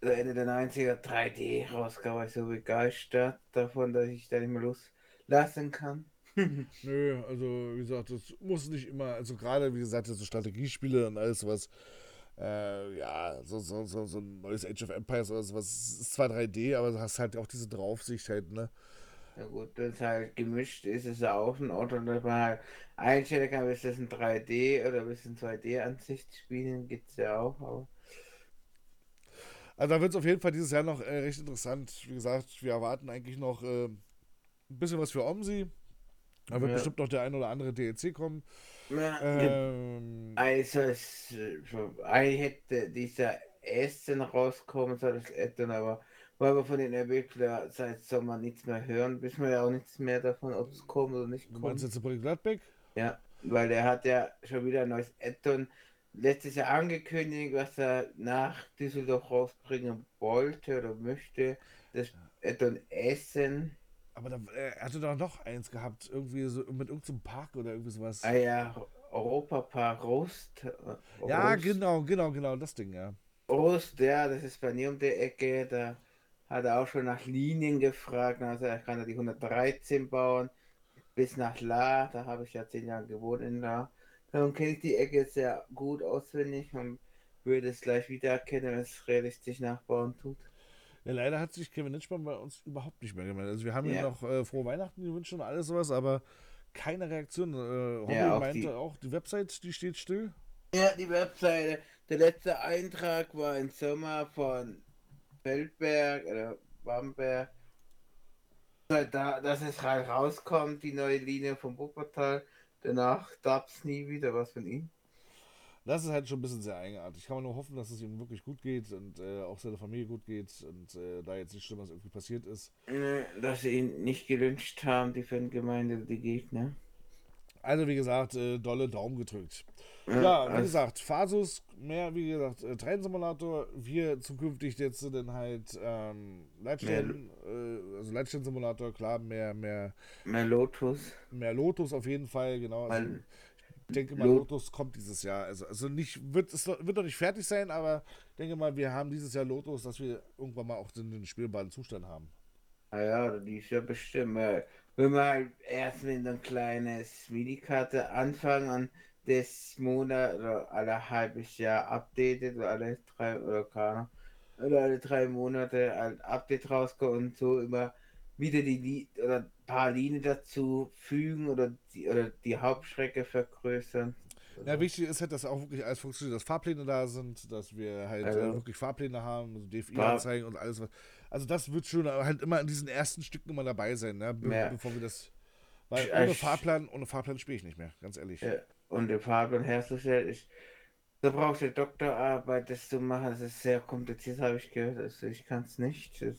Ende der 90er 3D rauskam, war ich so begeistert davon, dass ich da nicht mehr loslassen kann. Nö, also wie gesagt, das muss nicht immer, also gerade wie gesagt, so Strategiespiele und alles was, äh, ja, so, so, so, so ein neues Age of Empires oder sowas, ist zwar 3D, aber du hast halt auch diese Draufsicht halt, ne? Ja gut, wenn es halt gemischt ist, ist es auch ein Ort, dass man halt einstellen kann, bis das in 3D oder bis in 2D-Ansicht spielen, gibt es ja auch. Aber also da wird es auf jeden Fall dieses Jahr noch äh, recht interessant. Wie gesagt, wir erwarten eigentlich noch äh, ein bisschen was für Omsi. Da wird ja. bestimmt noch der ein oder andere DLC kommen. Ja, ähm, also, es, eigentlich hätte dieser Essen rauskommen soll, das Addon, aber weil wir von den Entwicklern seit Sommer nichts mehr hören, wissen wir ja auch nichts mehr davon, ob es kommt oder nicht kommt. Du meinst jetzt Paul Gladbeck? Ja, weil der hat ja schon wieder ein neues Addon, letztes Jahr angekündigt, was er nach Düsseldorf rausbringen wollte oder möchte. Das etwa Essen. Aber da, er hatte doch noch eins gehabt, irgendwie so mit irgendeinem Park oder irgendwie sowas. Ah ja, Europapark Rost. Ja, genau, genau, genau, das Ding, ja. Rost, ja, das ist bei mir um die Ecke. Da hat er auch schon nach Linien gefragt. Also er kann er die 113 bauen. Bis nach La, da habe ich ja zehn Jahre gewohnt in La. Darum kenne ich die Ecke sehr gut auswendig und würde es gleich wiedererkennen, wenn es realistisch nachbauen tut. Ja, leider hat sich Kevin Nitschmann bei uns überhaupt nicht mehr gemeldet. Also wir haben ja. ihm noch äh, frohe Weihnachten gewünscht und alles sowas, aber keine Reaktion. Äh, Hobby ja, auch meinte die... auch, die Website, die steht still. Ja, die Webseite. Der letzte Eintrag war im Sommer von Feldberg oder Bamberg. Da, dass es halt rauskommt, die neue Linie vom Wuppertal. Danach gab es nie wieder was von ihm. Das ist halt schon ein bisschen sehr eigenartig. Kann man nur hoffen, dass es ihm wirklich gut geht und äh, auch seiner Familie gut geht und äh, da jetzt nichts Schlimmes irgendwie passiert ist. Dass sie ihn nicht gelünscht haben, die Fangemeinde, die Gegner. Also wie gesagt, äh, dolle Daumen gedrückt. Ja, ja wie also gesagt, Fasus, mehr, wie gesagt, äh, Train-Simulator, wir zukünftig jetzt dann halt ähm, Leitstern, äh, also Leitstern-Simulator, klar, mehr, mehr. Mehr Lotus. Mehr Lotus auf jeden Fall, genau. Also, ich denke mal, Lotus kommt dieses Jahr. Also, also nicht, wird, es wird noch nicht fertig sein, aber ich denke mal, wir haben dieses Jahr Lotus, dass wir irgendwann mal auch den, den spielbaren Zustand haben. Ah ja, die ist ja bestimmt. Wenn wir halt erst mit so ein kleines Minikarte anfangen und das Monat oder alle halbes Jahr updatet oder alle drei oder keine oder alle drei Monate ein Update rauskommt und so immer wieder die oder ein paar Linien dazu fügen oder die, oder die Hauptstrecke vergrößern. Ja, wichtig ist halt, dass auch wirklich alles funktioniert, dass Fahrpläne da sind, dass wir halt also, äh, wirklich Fahrpläne haben, also DFI-Anzeigen und alles. Was, also das wird schon halt immer in diesen ersten Stücken immer dabei sein, ne? Be ja. bevor wir das. Weil ohne Fahrplan, ohne Fahrplan spiele ich nicht mehr, ganz ehrlich. Ja. Und der Fahrplan herzustellen, ich, da brauchst du Doktorarbeit, das zu machen, das ist sehr kompliziert, habe ich gehört. Also ich kann es nicht. Das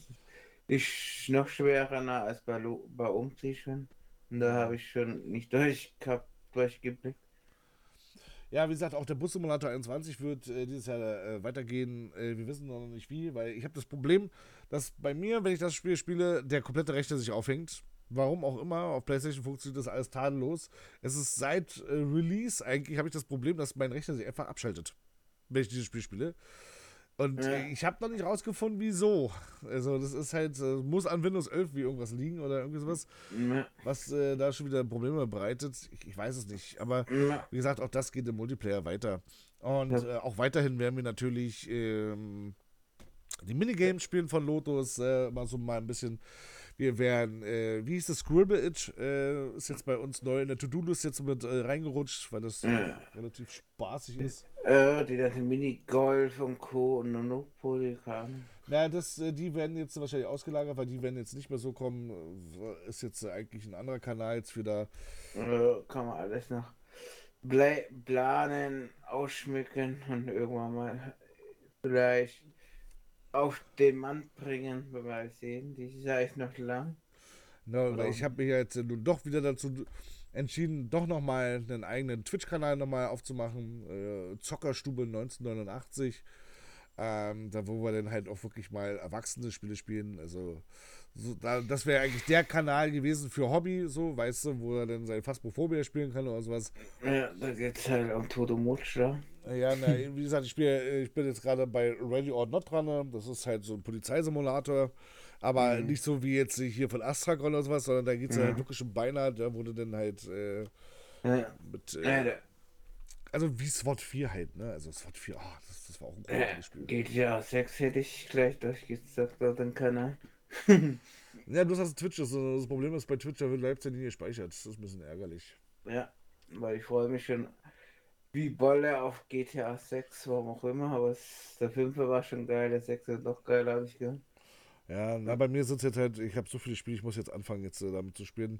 ist noch schwerer als bei, bei Umziehen. Und da habe ich schon nicht durch, durchgeblickt. Ja, wie gesagt, auch der Bus-Simulator 21 wird äh, dieses Jahr äh, weitergehen. Äh, wir wissen noch nicht wie, weil ich habe das Problem, dass bei mir, wenn ich das Spiel spiele, der komplette Rechner sich aufhängt. Warum auch immer, auf PlayStation funktioniert das alles tadellos. Es ist seit äh, Release eigentlich, habe ich das Problem, dass mein Rechner sich einfach abschaltet, wenn ich dieses Spiel spiele. Und ja. ich habe noch nicht rausgefunden, wieso. Also, das ist halt, äh, muss an Windows 11 wie irgendwas liegen oder irgendwie sowas, ja. was äh, da schon wieder Probleme bereitet. Ich, ich weiß es nicht. Aber ja. wie gesagt, auch das geht im Multiplayer weiter. Und äh, auch weiterhin werden wir natürlich ähm, die Minigames spielen von Lotus, äh, mal so mal ein bisschen wir werden, äh, wie hieß das, Scribble It, äh, ist jetzt bei uns neu in der To-Do-List jetzt mit äh, reingerutscht, weil das ja. relativ spaßig ist. Äh, die ganzen Minigolf und Co. und Monopoly kamen. Na, das, äh, die werden jetzt wahrscheinlich ausgelagert, weil die werden jetzt nicht mehr so kommen. Äh, ist jetzt eigentlich ein anderer Kanal jetzt wieder. kann man alles noch planen, ausschmücken und irgendwann mal vielleicht auf den Mann bringen, wenn wir sehen. Die Saison ist noch lang. No, weil ich habe mich jetzt nun doch wieder dazu entschieden, doch nochmal einen eigenen Twitch-Kanal nochmal aufzumachen. Äh, Zockerstube 1989. Ähm, da wo wir dann halt auch wirklich mal erwachsene Spiele spielen. Also so, da, das wäre eigentlich der Kanal gewesen für Hobby, so, weißt du, wo er dann sein Phasmophobia spielen kann oder sowas. Ja, da geht's halt um Tod und Mutscher. Ja, na, wie gesagt, ich, spiel, ich bin jetzt gerade bei Ready or Not dran. Ne? Das ist halt so ein Polizeisimulator. Aber mhm. nicht so wie jetzt hier von Astragon oder sowas, sondern da geht es mhm. halt wirklich um beinahe, da wurde dann halt äh, ja. mit. Äh, also wie SWAT 4 halt, ne? Also SWAT 4, oh, das, das war auch ein gutes Spiel. Geht ja 6 hätte ich gleich durchgesagt auf den Kanal. ja, du hast Twitch, das, das Problem ist, bei Twitch da wird Leipzig nie gespeichert. Das ist ein bisschen ärgerlich. Ja, weil ich freue mich schon wie Bolle auf GTA 6, warum auch immer, aber es, der 5 war schon geil, der 6 ist noch geil, habe ich gehört. Ja, na, bei mir sind es jetzt halt, ich habe so viele Spiele, ich muss jetzt anfangen, jetzt äh, damit zu spielen.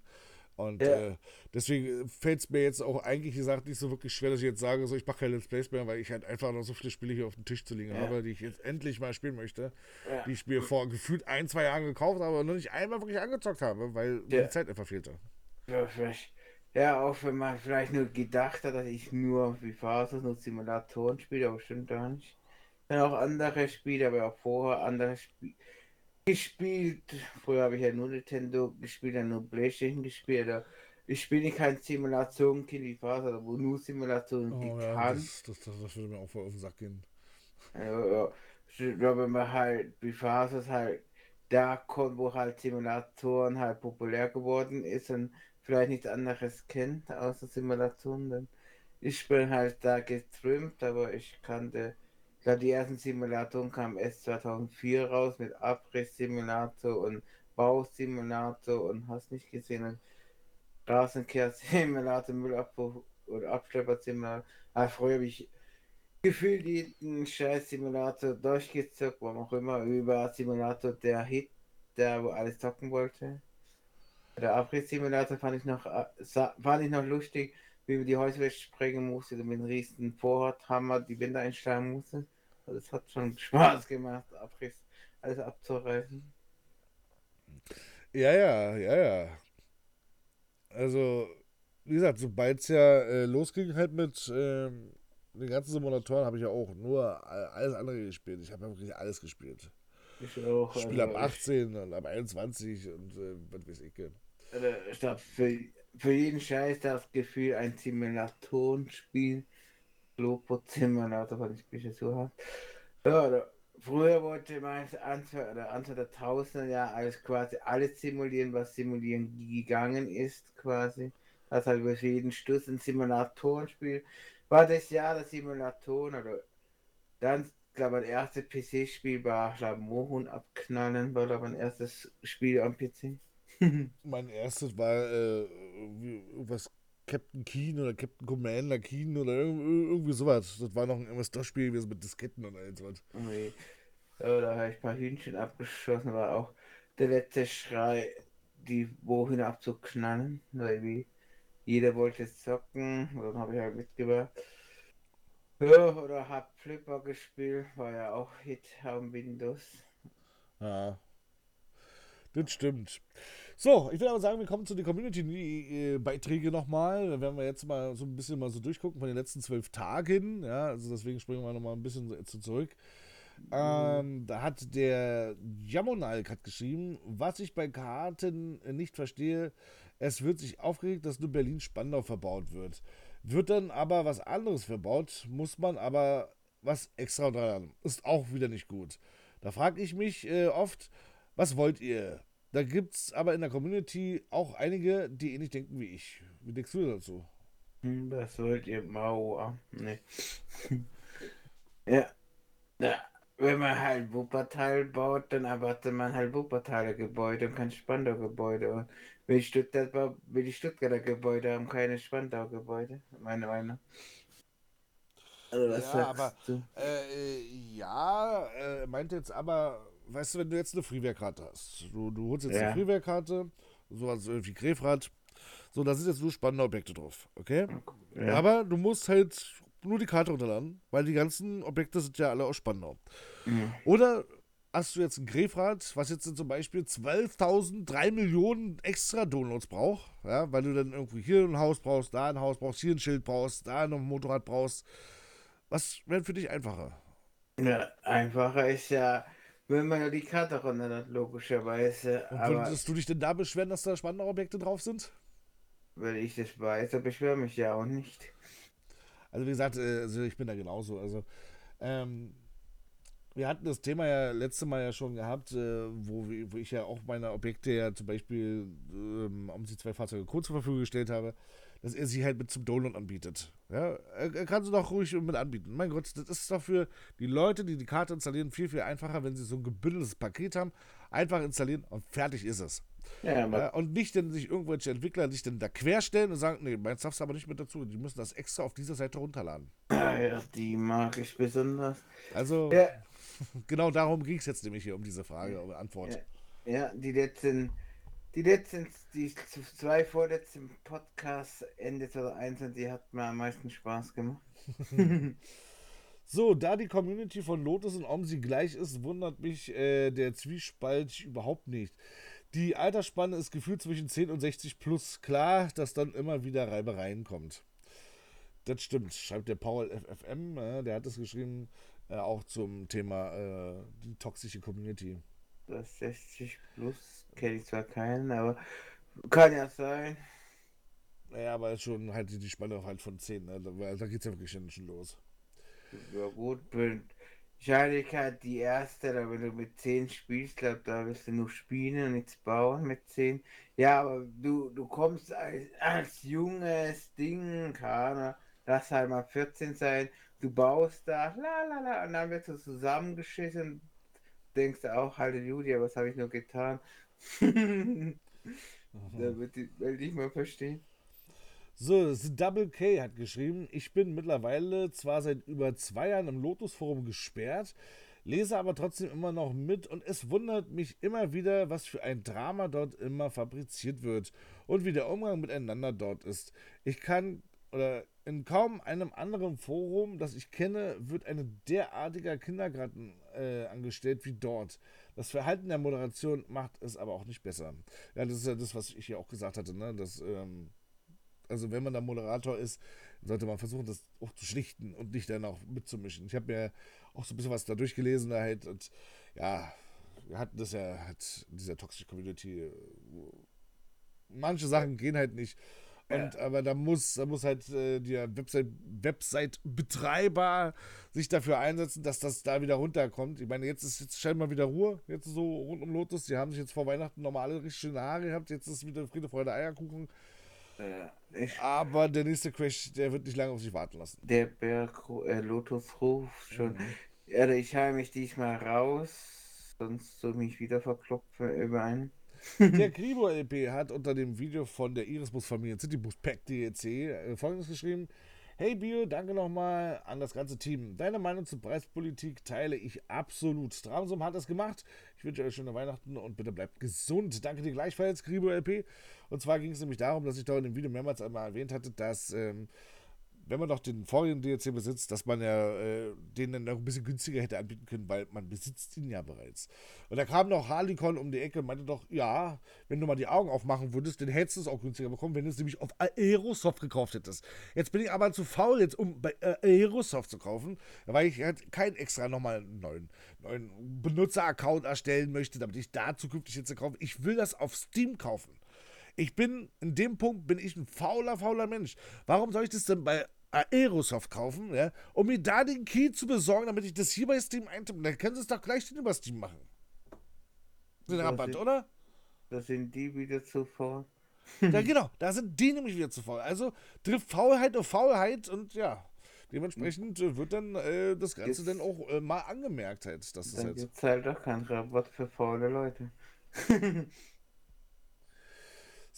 Und ja. äh, deswegen fällt es mir jetzt auch eigentlich gesagt nicht so wirklich schwer, dass ich jetzt sage, so ich mache keine Let's Plays mehr, weil ich halt einfach noch so viele Spiele hier auf dem Tisch zu liegen ja. habe, die ich jetzt endlich mal spielen möchte. Ja. Die ich mir vor gefühlt ein, zwei Jahren gekauft habe und noch nicht einmal wirklich angezockt habe, weil die Zeit einfach fehlte. Ja, vielleicht Ja, auch wenn man vielleicht nur gedacht hat, dass ich nur wie Phasen nur Simulatoren spiele, aber stimmt gar nicht. Dann auch andere Spiele, aber auch vorher andere Spiele gespielt. Früher habe ich ja nur Nintendo gespielt, dann nur Playstation gespielt. Ich spiele kein Simulation-Kind wie Phase, wo nur Simulationen oh, ja, kann. Das, das, das, das, würde mir auch voll auf den Sack gehen. Ja, ja. Ich glaube, man halt, wie Phase halt da kommt, wo halt Simulatoren halt populär geworden ist und vielleicht nichts anderes kennt außer Simulationen. Denn ich bin halt da geströmt, aber ich kannte, da die ersten Simulatoren kamen erst 2004 raus mit Abriss-Simulator und Bausimulator und hast nicht gesehen. Müllabwurf- oder Abschlepper-Simulator. Aber früher habe ich gefühlt jeden scheiß Simulator durchgezockt, warum auch immer, über Simulator der Hit, der wo alles zocken wollte. Der Abriss-Simulator fand ich noch äh, fand ich noch lustig, wie man die Häuser sprengen musste, mit einem riesigen Vorrathammer die Wände einschlagen musste. Also es hat schon Spaß gemacht, Abriss alles abzureißen. Ja, ja, ja, ja. Also, wie gesagt, sobald es ja äh, losging halt mit ähm, den ganzen Simulatoren, habe ich ja auch nur alles andere gespielt. Ich habe ja wirklich alles gespielt. Ich auch. Ich spiele also ab 18 und ab 21 und äh, was weiß ich. Ich glaube, für, für jeden Scheiß das Gefühl, ein Simulatorenspiel, Globot Simulator, was ich bisschen so habe. Ja, früher wollte man Anfang, oder Anfang der Tausender ja alles quasi alles simulieren, was simulieren gegangen ist, quasi. Das halt über jeden Stuss ein Simulatorenspiel. War das Jahr der Simulatoren oder dann glaube, das erste PC-Spiel war, glaube Mohun abknallen, war aber ein erstes Spiel am PC. mein erstes war äh, was Captain Keen oder Captain Commander Keen oder irgendwie sowas. Das war noch ein MS-DOS-Spiel gewesen mit Disketten oder sowas. Okay. Ja, da habe ich ein paar Hühnchen abgeschossen, war auch der letzte Schrei, die Wohin abzuknallen. Weil wie jeder wollte zocken, dann habe ich halt mitgebracht. Ja, oder hab Flipper gespielt, war ja auch Hit am Windows. Ja. Das stimmt. So, ich würde aber sagen, wir kommen zu den Community-Beiträgen nochmal. Da werden wir jetzt mal so ein bisschen mal so durchgucken von den letzten zwölf Tagen. Ja, also deswegen springen wir nochmal ein bisschen zurück. Ähm, da hat der Jamonalk hat geschrieben, was ich bei Karten nicht verstehe, es wird sich aufgeregt, dass nur Berlin-Spandau verbaut wird. Wird dann aber was anderes verbaut, muss man aber was extra dran. Ist auch wieder nicht gut. Da frage ich mich äh, oft, was wollt ihr? Da gibt es aber in der Community auch einige, die ähnlich denken wie ich. Wie denkst du dazu? Hm, was wollt ihr? Mauer. Nee. ja. ja. Wenn man halt Wuppertal baut, dann erwartet man halt Wuppertaler Gebäude und kein Spandau Gebäude. Will Stuttgart, will die Stuttgarter Gebäude haben keine Spandau Gebäude, meine Meinung. Also was ja, aber? Äh, ja, äh, meint jetzt aber, weißt du, wenn du jetzt eine Freeware-Karte hast, du, du holst jetzt ja. eine Freeware-Karte, sowas wie Grefrad, so, da sind jetzt nur spannende Objekte drauf, okay? Ja. Aber du musst halt nur die Karte runterladen, weil die ganzen Objekte sind ja alle aus Spandau. Mhm. Oder hast du jetzt ein Grefrad, was jetzt zum Beispiel 12.000, 3 Millionen extra Downloads braucht, ja, weil du dann irgendwie hier ein Haus brauchst, da ein Haus brauchst, hier ein Schild brauchst, da noch ein Motorrad brauchst. Was wäre für dich einfacher? Ja, einfacher ist ja, wenn man ja die Karte runterlädt, logischerweise. Und würdest du dich denn da beschweren, dass da spannende Objekte drauf sind? Weil ich das weiß, aber ich beschwere mich ja auch nicht. Also wie gesagt, äh, also ich bin da genauso. Also ähm, wir hatten das Thema ja letzte Mal ja schon gehabt, äh, wo, wo, ich ja auch meine Objekte ja zum Beispiel ähm, um die zwei Fahrzeuge kurz zur Verfügung gestellt habe, dass er sie halt mit zum Download anbietet. Ja, er, er kann sie doch ruhig mit anbieten. Mein Gott, das ist doch für die Leute, die die Karte installieren, viel, viel einfacher, wenn sie so ein gebündeltes Paket haben. Einfach installieren und fertig ist es. Ja, ja, und nicht, denn sich irgendwelche Entwickler sich dann da querstellen und sagen, nee, meins darfst du aber nicht mit dazu. Die müssen das extra auf dieser Seite runterladen. Ja, die mag ich besonders. Also. Ja genau darum ging es jetzt nämlich hier um diese Frage, um Antwort. Ja, ja, die letzten, die letzten, die zwei vorletzten Podcasts Ende 2021, die hat mir am meisten Spaß gemacht. so, da die Community von Lotus und Omsi gleich ist, wundert mich äh, der Zwiespalt überhaupt nicht. Die Altersspanne ist gefühlt zwischen 10 und 60 plus. Klar, dass dann immer wieder Reibereien kommt. Das stimmt, schreibt der Paul FFM, äh, der hat es geschrieben, äh, auch zum Thema äh, die toxische Community. Das 60 plus kenne ich zwar keinen, aber kann ja sein. Naja, aber schon halt die Spanne halt von 10, ne? da, da geht es ja wirklich schon los. Ja gut, bin wahrscheinlich halt die erste, da wenn du mit 10 spielst, glaub, da wirst du nur spielen und nichts bauen mit 10. Ja, aber du, du kommst als, als junges Ding, keine lass halt mal 14 sein, du baust da, la la la, und dann wirst du zusammengeschissen, denkst du auch, Halleluja, was habe ich nur getan? da wird die Welt nicht mehr verstehen. So, The Double K hat geschrieben, ich bin mittlerweile zwar seit über zwei Jahren im Lotus Forum gesperrt, lese aber trotzdem immer noch mit und es wundert mich immer wieder, was für ein Drama dort immer fabriziert wird und wie der Umgang miteinander dort ist. Ich kann oder in kaum einem anderen Forum, das ich kenne, wird ein derartiger Kindergarten äh, angestellt wie dort. Das Verhalten der Moderation macht es aber auch nicht besser. Ja, das ist ja das, was ich hier auch gesagt hatte, ne? Dass, ähm, also wenn man da Moderator ist, sollte man versuchen, das auch zu schlichten und nicht dann auch mitzumischen. Ich habe mir auch so ein bisschen was da durchgelesen, da halt, und ja, wir hatten das ja in dieser Toxic Community. Manche Sachen gehen halt nicht. Und, ja. Aber da muss, da muss halt äh, der Website, Website-Betreiber sich dafür einsetzen, dass das da wieder runterkommt. Ich meine, jetzt ist jetzt scheinbar wieder Ruhe, jetzt so rund um Lotus. Die haben sich jetzt vor Weihnachten normale richtig schöne Haare gehabt. Jetzt ist wieder Friede, Freude, Eierkuchen. Ja, aber der nächste Crash, der wird nicht lange auf sich warten lassen. Der Berg äh, Lotus ruft schon. Mhm. Ja, ich halte mich diesmal raus, sonst soll mich wieder verklopfen über einen. Der Gribo LP hat unter dem Video von der Irisbus-Familie Citybus Pack DEC äh, folgendes geschrieben. Hey Bio, danke nochmal an das ganze Team. Deine Meinung zur Preispolitik teile ich absolut. Stramsum hat es gemacht. Ich wünsche euch schöne Weihnachten und bitte bleibt gesund. Danke dir gleichfalls, Gribo LP. Und zwar ging es nämlich darum, dass ich da in dem Video mehrmals einmal erwähnt hatte, dass ähm, wenn man noch den vorigen DLC besitzt, dass man ja äh, den dann noch ein bisschen günstiger hätte anbieten können, weil man besitzt ihn ja bereits. Und da kam noch Harlikon um die Ecke und meinte doch, ja, wenn du mal die Augen aufmachen würdest, dann hättest du es auch günstiger bekommen, wenn du es nämlich auf Aerosoft gekauft hättest. Jetzt bin ich aber zu faul, jetzt um bei äh, Aerosoft zu kaufen, weil ich halt kein extra nochmal neuen, neuen Benutzer-Account erstellen möchte, damit ich da zukünftig jetzt kaufe. Ich will das auf Steam kaufen. Ich bin, in dem Punkt bin ich ein fauler, fauler Mensch. Warum soll ich das denn bei Aerosoft kaufen, ja, um mir da den Key zu besorgen, damit ich das hier bei Steam eintippe. Dann können sie es doch gleich über Steam machen. Den Rabatt, sind, oder? Da sind die wieder zu faul. ja, genau, da sind die nämlich wieder zu faul. Also trifft Faulheit auf Faulheit und ja, dementsprechend äh, wird dann äh, das Ganze jetzt, dann auch äh, mal angemerkt halt. Dass dann halt gibt halt doch kein Rabatt für faule Leute.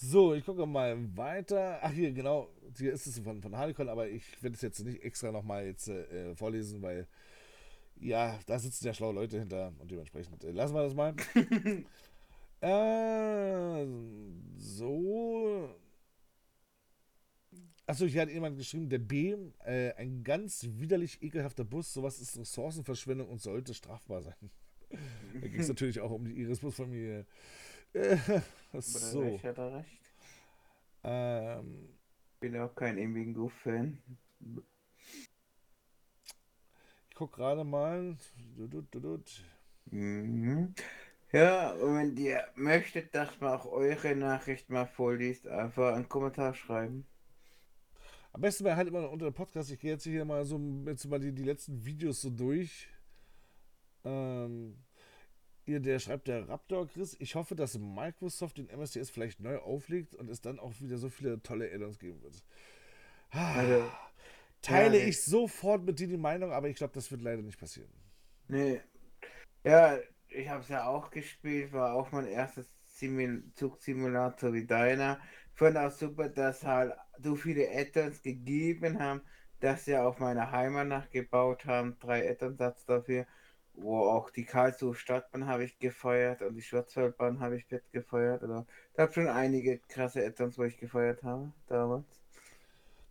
So, ich gucke mal weiter. Ach, hier, genau. Hier ist es von, von Harlequin, aber ich werde es jetzt nicht extra nochmal jetzt äh, vorlesen, weil ja, da sitzen ja schlaue Leute hinter und dementsprechend äh, lassen wir das mal. äh, so. Achso, hier hat jemand geschrieben, der B, äh, ein ganz widerlich ekelhafter Bus, sowas ist Ressourcenverschwendung und sollte strafbar sein. da ging es natürlich auch um die Iris-Bus-Familie. So. Ich hatte recht. Ähm, bin auch kein ewigen Goof-Fan. Ich guck gerade mal. Mhm. Ja, und wenn ihr möchtet, dass man auch eure Nachricht mal vorliest, einfach einen Kommentar schreiben. Am besten wäre halt immer unter dem Podcast. Ich gehe jetzt hier mal so jetzt mal die, die letzten Videos so durch. Ähm, hier, der schreibt der Raptor Chris, ich hoffe, dass Microsoft den MSDS vielleicht neu auflegt und es dann auch wieder so viele tolle Addons geben wird. Also, Teile ja, ich sofort mit dir die Meinung, aber ich glaube, das wird leider nicht passieren. Nee. Ja, ich habe es ja auch gespielt, war auch mein erstes Zugsimulator wie deiner. Fand auch super, dass halt so viele Addons gegeben haben, dass sie auf meine Heimat nachgebaut haben. Drei Addons-Satz dafür wo auch die Karlsruhe Stadtbahn habe ich gefeuert und die Schwarzwaldbahn habe ich gefeuert. Oder da habe schon einige krasse Addons, wo ich gefeuert habe damals.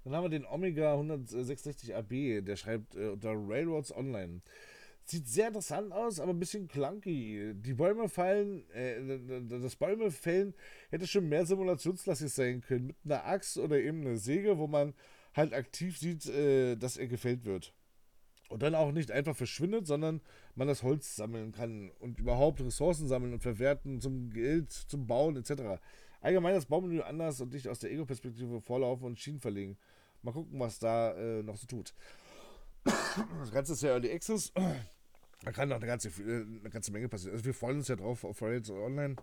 Dann haben wir den Omega 166 AB, der schreibt äh, unter Railroads Online. Sieht sehr interessant aus, aber ein bisschen clunky. Die Bäume fallen, äh, das Bäume fällen hätte schon mehr simulationslastig sein können. Mit einer Axt oder eben einer Säge, wo man halt aktiv sieht, äh, dass er gefällt wird. Und dann auch nicht einfach verschwindet, sondern man das Holz sammeln kann und überhaupt Ressourcen sammeln und verwerten zum Geld, zum Bauen etc. Allgemein das Baumenü anders und nicht aus der Ego-Perspektive vorlaufen und Schienen verlegen. Mal gucken, was da äh, noch so tut. Das Ganze ist ja Early Access. Da kann noch eine ganze, äh, eine ganze Menge passieren. Also wir freuen uns ja drauf auf Fridays Online.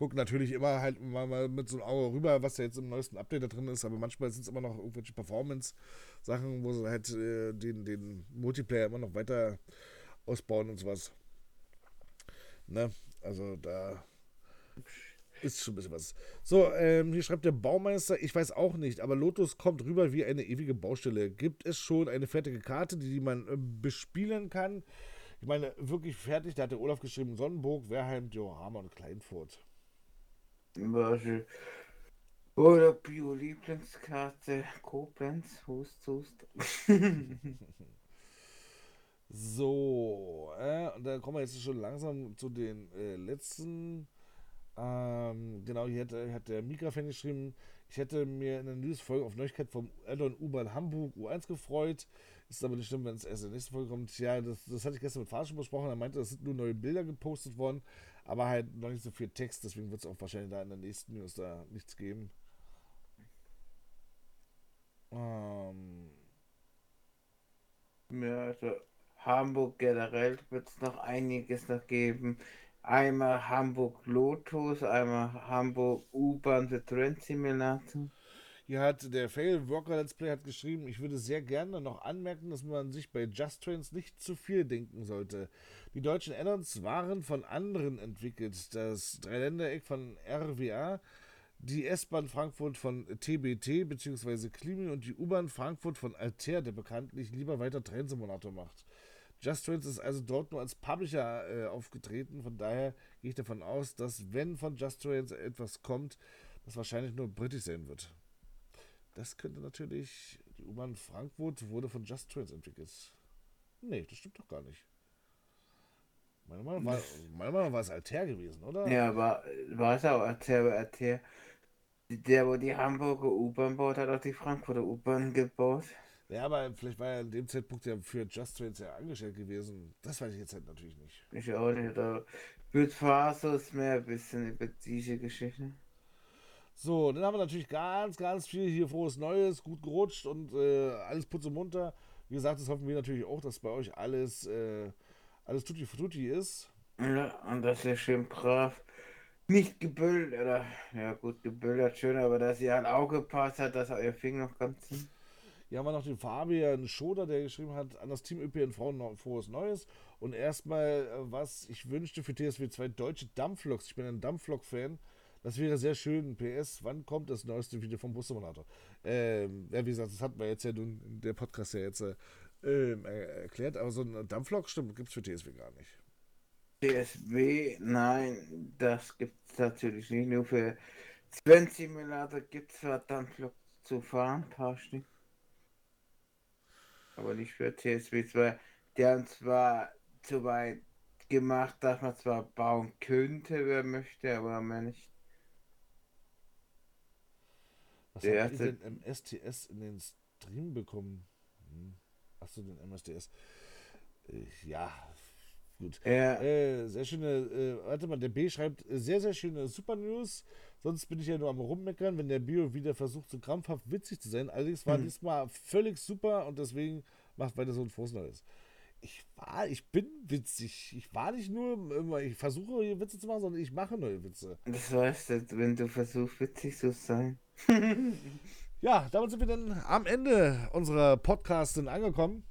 Gucken natürlich immer halt mal, mit so einem Auge rüber, was da jetzt im neuesten Update da drin ist, aber manchmal sind es immer noch irgendwelche Performance-Sachen, wo sie halt äh, den, den Multiplayer immer noch weiter ausbauen und sowas. Ne? Also da ist schon ein bisschen was. So, ähm, hier schreibt der Baumeister, ich weiß auch nicht, aber Lotus kommt rüber wie eine ewige Baustelle. Gibt es schon eine fertige Karte, die, die man äh, bespielen kann? Ich meine, wirklich fertig, da hat der Olaf geschrieben, Sonnenburg, Werheim, Johama und Kleinfurt. Oder Bio-Lieblingskarte, Koblenz, Hust, Hust. so, äh, und da kommen wir jetzt schon langsam zu den äh, letzten ähm, genau, hier hat, hat der Mika-Fan geschrieben, ich hätte mir in der News-Folge auf Neuigkeit vom Addon U-Bahn Hamburg U1 gefreut. Ist aber nicht schlimm, wenn es erst in der nächsten Folge kommt. Ja, das, das hatte ich gestern mit schon besprochen. Er meinte, es sind nur neue Bilder gepostet worden, aber halt noch nicht so viel Text. Deswegen wird es auch wahrscheinlich da in der nächsten News da nichts geben. Ähm. Ja, also Hamburg generell wird es noch einiges noch geben. Einmal Hamburg Lotus, einmal Hamburg U-Bahn The Train Simulator. Hier hat der Fail Worker Let's Play hat geschrieben, ich würde sehr gerne noch anmerken, dass man sich bei Just Trains nicht zu viel denken sollte. Die deutschen Addons waren von anderen entwickelt. Das Dreiländereck von RWA, die S-Bahn Frankfurt von TBT bzw. Klimi und die U-Bahn Frankfurt von Altair, der bekanntlich lieber weiter Train-Simulator macht. Just Trains ist also dort nur als Publisher äh, aufgetreten. Von daher gehe ich davon aus, dass wenn von Just Trains etwas kommt, das wahrscheinlich nur britisch sein wird. Das könnte natürlich. Die U-Bahn Frankfurt wurde von Just Trains entwickelt. Nee, das stimmt doch gar nicht. Meiner Meinung, war, meiner Meinung war es Altair gewesen, oder? Ja, war, war es auch Altair, Altair. Der, wo die Hamburger U-Bahn baut, hat auch die Frankfurter U-Bahn gebaut. Ja, aber vielleicht war er in dem Zeitpunkt ja für Just Trains ja angestellt gewesen. Das weiß ich jetzt halt natürlich nicht. Ich auch nicht. Da wird Fasos mehr ein bisschen über diese Geschichte. So, dann haben wir natürlich ganz, ganz viel hier frohes Neues, gut gerutscht und äh, alles putz und munter. Wie gesagt, das hoffen wir natürlich auch, dass bei euch alles, äh, alles tutti frutti ist. Ja, und dass ihr schön brav nicht gebüllt, oder ja gut, gebüllert schön, aber dass ihr ein Auge passt hat, dass euer Finger noch ganz sind. Hier haben wir noch den Fabian Schoder, der geschrieben hat, an das Team ÖPNV frohes Neues. Und erstmal, äh, was ich wünschte für TSW 2 deutsche Dampfloks. Ich bin ein Dampflok-Fan. Das wäre sehr schön. PS, wann kommt das neueste Video vom Bussimulator? Ähm, ja, wie gesagt, das hat man jetzt ja nun der Podcast ja jetzt äh, erklärt, aber so ein Dampflok stimmt, gibt es für TSW gar nicht. TSW, nein, das gibt es natürlich nicht. Nur für Sven Simulator gibt es Dampflok zu fahren, paar Stück aber nicht für TSW 2. Die haben zwar zu weit gemacht, dass man zwar bauen könnte, wer möchte, aber mehr nicht. Was Der ihr denn im STS in den Stream bekommen? Hm. Achso, den MSDS. Äh, ja, gut. Ja. Äh, sehr schöne, äh, warte mal, der B schreibt, äh, sehr, sehr schöne Super News. Sonst bin ich ja nur am Rummeckern, wenn der Bio wieder versucht, so krampfhaft witzig zu sein. Allerdings war hm. diesmal völlig super und deswegen macht weiter so ein frohes Neues. Ich war, ich bin witzig. Ich war nicht nur immer, ich versuche Witze zu machen, sondern ich mache neue Witze. Das weißt du, wenn du versuchst, witzig zu sein. ja, damit sind wir dann am Ende unserer Podcasts angekommen.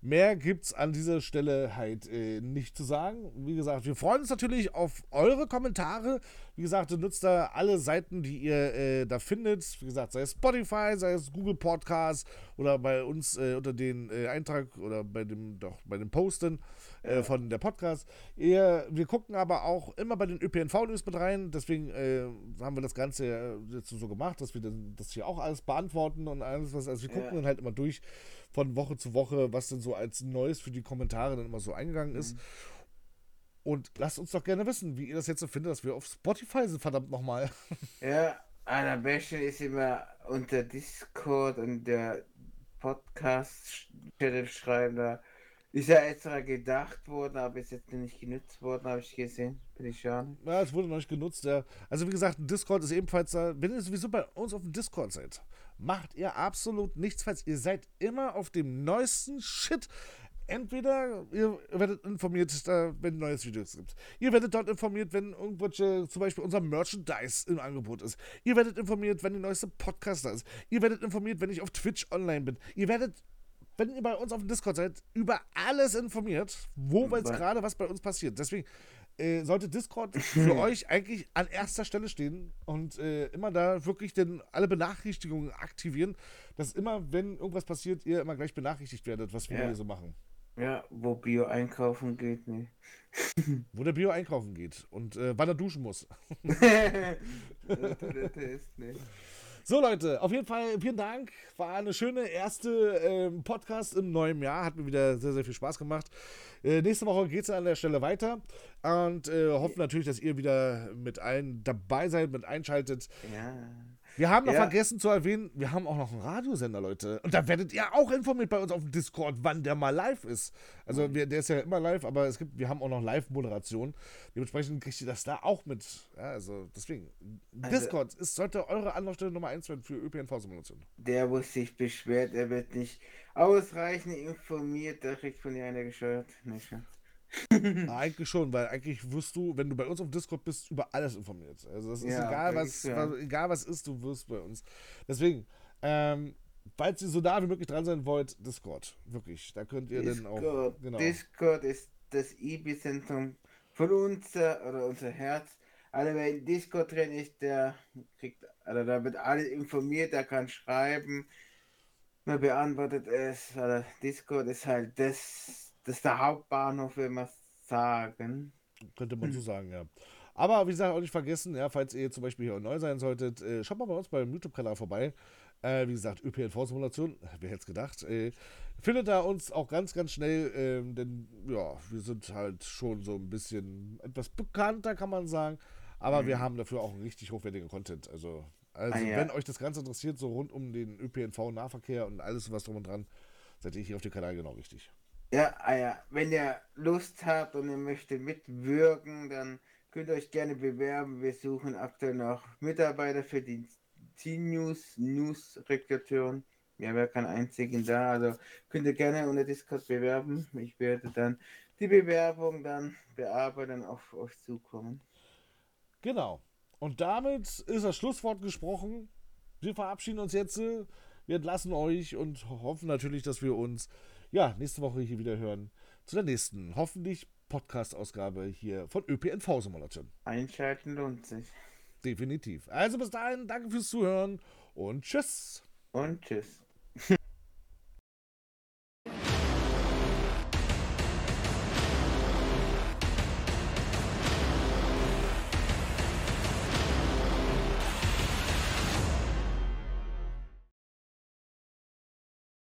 Mehr gibt es an dieser Stelle halt äh, nicht zu sagen. Wie gesagt, wir freuen uns natürlich auf eure Kommentare. Wie gesagt, nutzt da alle Seiten, die ihr äh, da findet. Wie gesagt, sei es Spotify, sei es Google Podcasts oder bei uns äh, unter den äh, Eintrag oder bei dem, doch, bei dem Posten. äh, von der Podcast. Ihr, wir gucken aber auch immer bei den ÖPNV-News mit rein. Deswegen äh, haben wir das Ganze jetzt so gemacht, dass wir das hier auch alles beantworten und alles, was. Also wir gucken ja. dann halt immer durch von Woche zu Woche, was denn so als Neues für die Kommentare dann immer so eingegangen ist. Mhm. Und lasst uns doch gerne wissen, wie ihr das jetzt so findet, dass wir auf Spotify sind, verdammt nochmal. Ja, einer Bäche ist immer unter Discord und der Podcast schreiben da. Ist ja extra gedacht worden, aber ist jetzt nicht genutzt worden, habe ich gesehen. Bin ich schon. Ja, es wurde noch nicht genutzt, ja. Also wie gesagt, Discord ist ebenfalls da. Wenn ihr sowieso bei uns auf dem Discord seid, macht ihr absolut nichts falsch. Ihr seid immer auf dem neuesten Shit entweder ihr werdet informiert, wenn ein neues Video gibt. Ihr werdet dort informiert, wenn irgendwelche, zum Beispiel unser Merchandise im Angebot ist. Ihr werdet informiert, wenn die neueste Podcast da ist. Ihr werdet informiert, wenn ich auf Twitch online bin. Ihr werdet, wenn ihr bei uns auf dem Discord seid, über alles informiert, wo jetzt gerade was bei uns passiert. Deswegen äh, sollte Discord für euch eigentlich an erster Stelle stehen und äh, immer da wirklich denn alle Benachrichtigungen aktivieren, dass immer, wenn irgendwas passiert, ihr immer gleich benachrichtigt werdet, was wir ja. hier so machen. Ja, wo Bio einkaufen geht, ne. wo der Bio einkaufen geht und äh, wann er duschen muss. So, Leute, auf jeden Fall vielen Dank. War eine schöne erste ähm, Podcast im neuen Jahr. Hat mir wieder sehr, sehr viel Spaß gemacht. Äh, nächste Woche geht es an der Stelle weiter. Und äh, hoffen natürlich, dass ihr wieder mit allen dabei seid, mit einschaltet. Ja. Wir haben noch ja. vergessen zu erwähnen, wir haben auch noch einen Radiosender, Leute. Und da werdet ihr auch informiert bei uns auf dem Discord, wann der mal live ist. Also wir, der ist ja immer live, aber es gibt, wir haben auch noch Live-Moderation. Dementsprechend kriegt ihr das da auch mit. Ja, also deswegen, also, Discord ist, sollte eure Anlaufstelle Nummer 1 werden für ÖPNV-Simulation. Der, wo sich beschwert, er wird nicht ausreichend informiert, der kriegt von dir einer gesteuert. Nicht, ja. eigentlich schon, weil eigentlich wirst du, wenn du bei uns auf Discord bist, über alles informiert. Also es ist ja, egal, was, ja. was, egal was ist, du wirst bei uns. Deswegen, ähm, falls ihr so nah wie möglich dran sein wollt, Discord. Wirklich. Da könnt ihr Discord, dann auch. Genau. Discord ist das IB-Zentrum von uns oder unser Herz. Also wer in Discord drin ist, der kriegt, also da wird alles informiert, der kann schreiben, man beantwortet es. Also Discord ist halt das das ist der Hauptbahnhof, will man sagen. Könnte man so sagen, ja. Aber wie gesagt, auch nicht vergessen, ja, falls ihr zum Beispiel hier neu sein solltet, äh, schaut mal bei uns beim YouTube-Kanal vorbei. Äh, wie gesagt, ÖPNV-Simulation, wer hätte es gedacht. Äh, findet da uns auch ganz, ganz schnell, ähm, denn ja, wir sind halt schon so ein bisschen etwas bekannter, kann man sagen. Aber mhm. wir haben dafür auch einen richtig hochwertigen Content. Also, also ah, ja. wenn euch das Ganze interessiert, so rund um den ÖPNV-Nahverkehr und alles, was drum und dran, seid ihr hier auf dem Kanal genau richtig. Ja, ah ja, wenn ihr Lust habt und ihr möchtet mitwirken, dann könnt ihr euch gerne bewerben. Wir suchen aktuell noch Mitarbeiter für die T-News, News-Rekrutation. Wir haben ja keinen einzigen da, also könnt ihr gerne unter Discord bewerben. Ich werde dann die Bewerbung dann bearbeiten und auf euch zukommen. Genau. Und damit ist das Schlusswort gesprochen. Wir verabschieden uns jetzt. Wir entlassen euch und hoffen natürlich, dass wir uns ja, nächste Woche hier wieder hören zu der nächsten, hoffentlich Podcast-Ausgabe hier von ÖPNV Simulation. Einschalten lohnt sich. Definitiv. Also bis dahin, danke fürs Zuhören und tschüss. Und tschüss.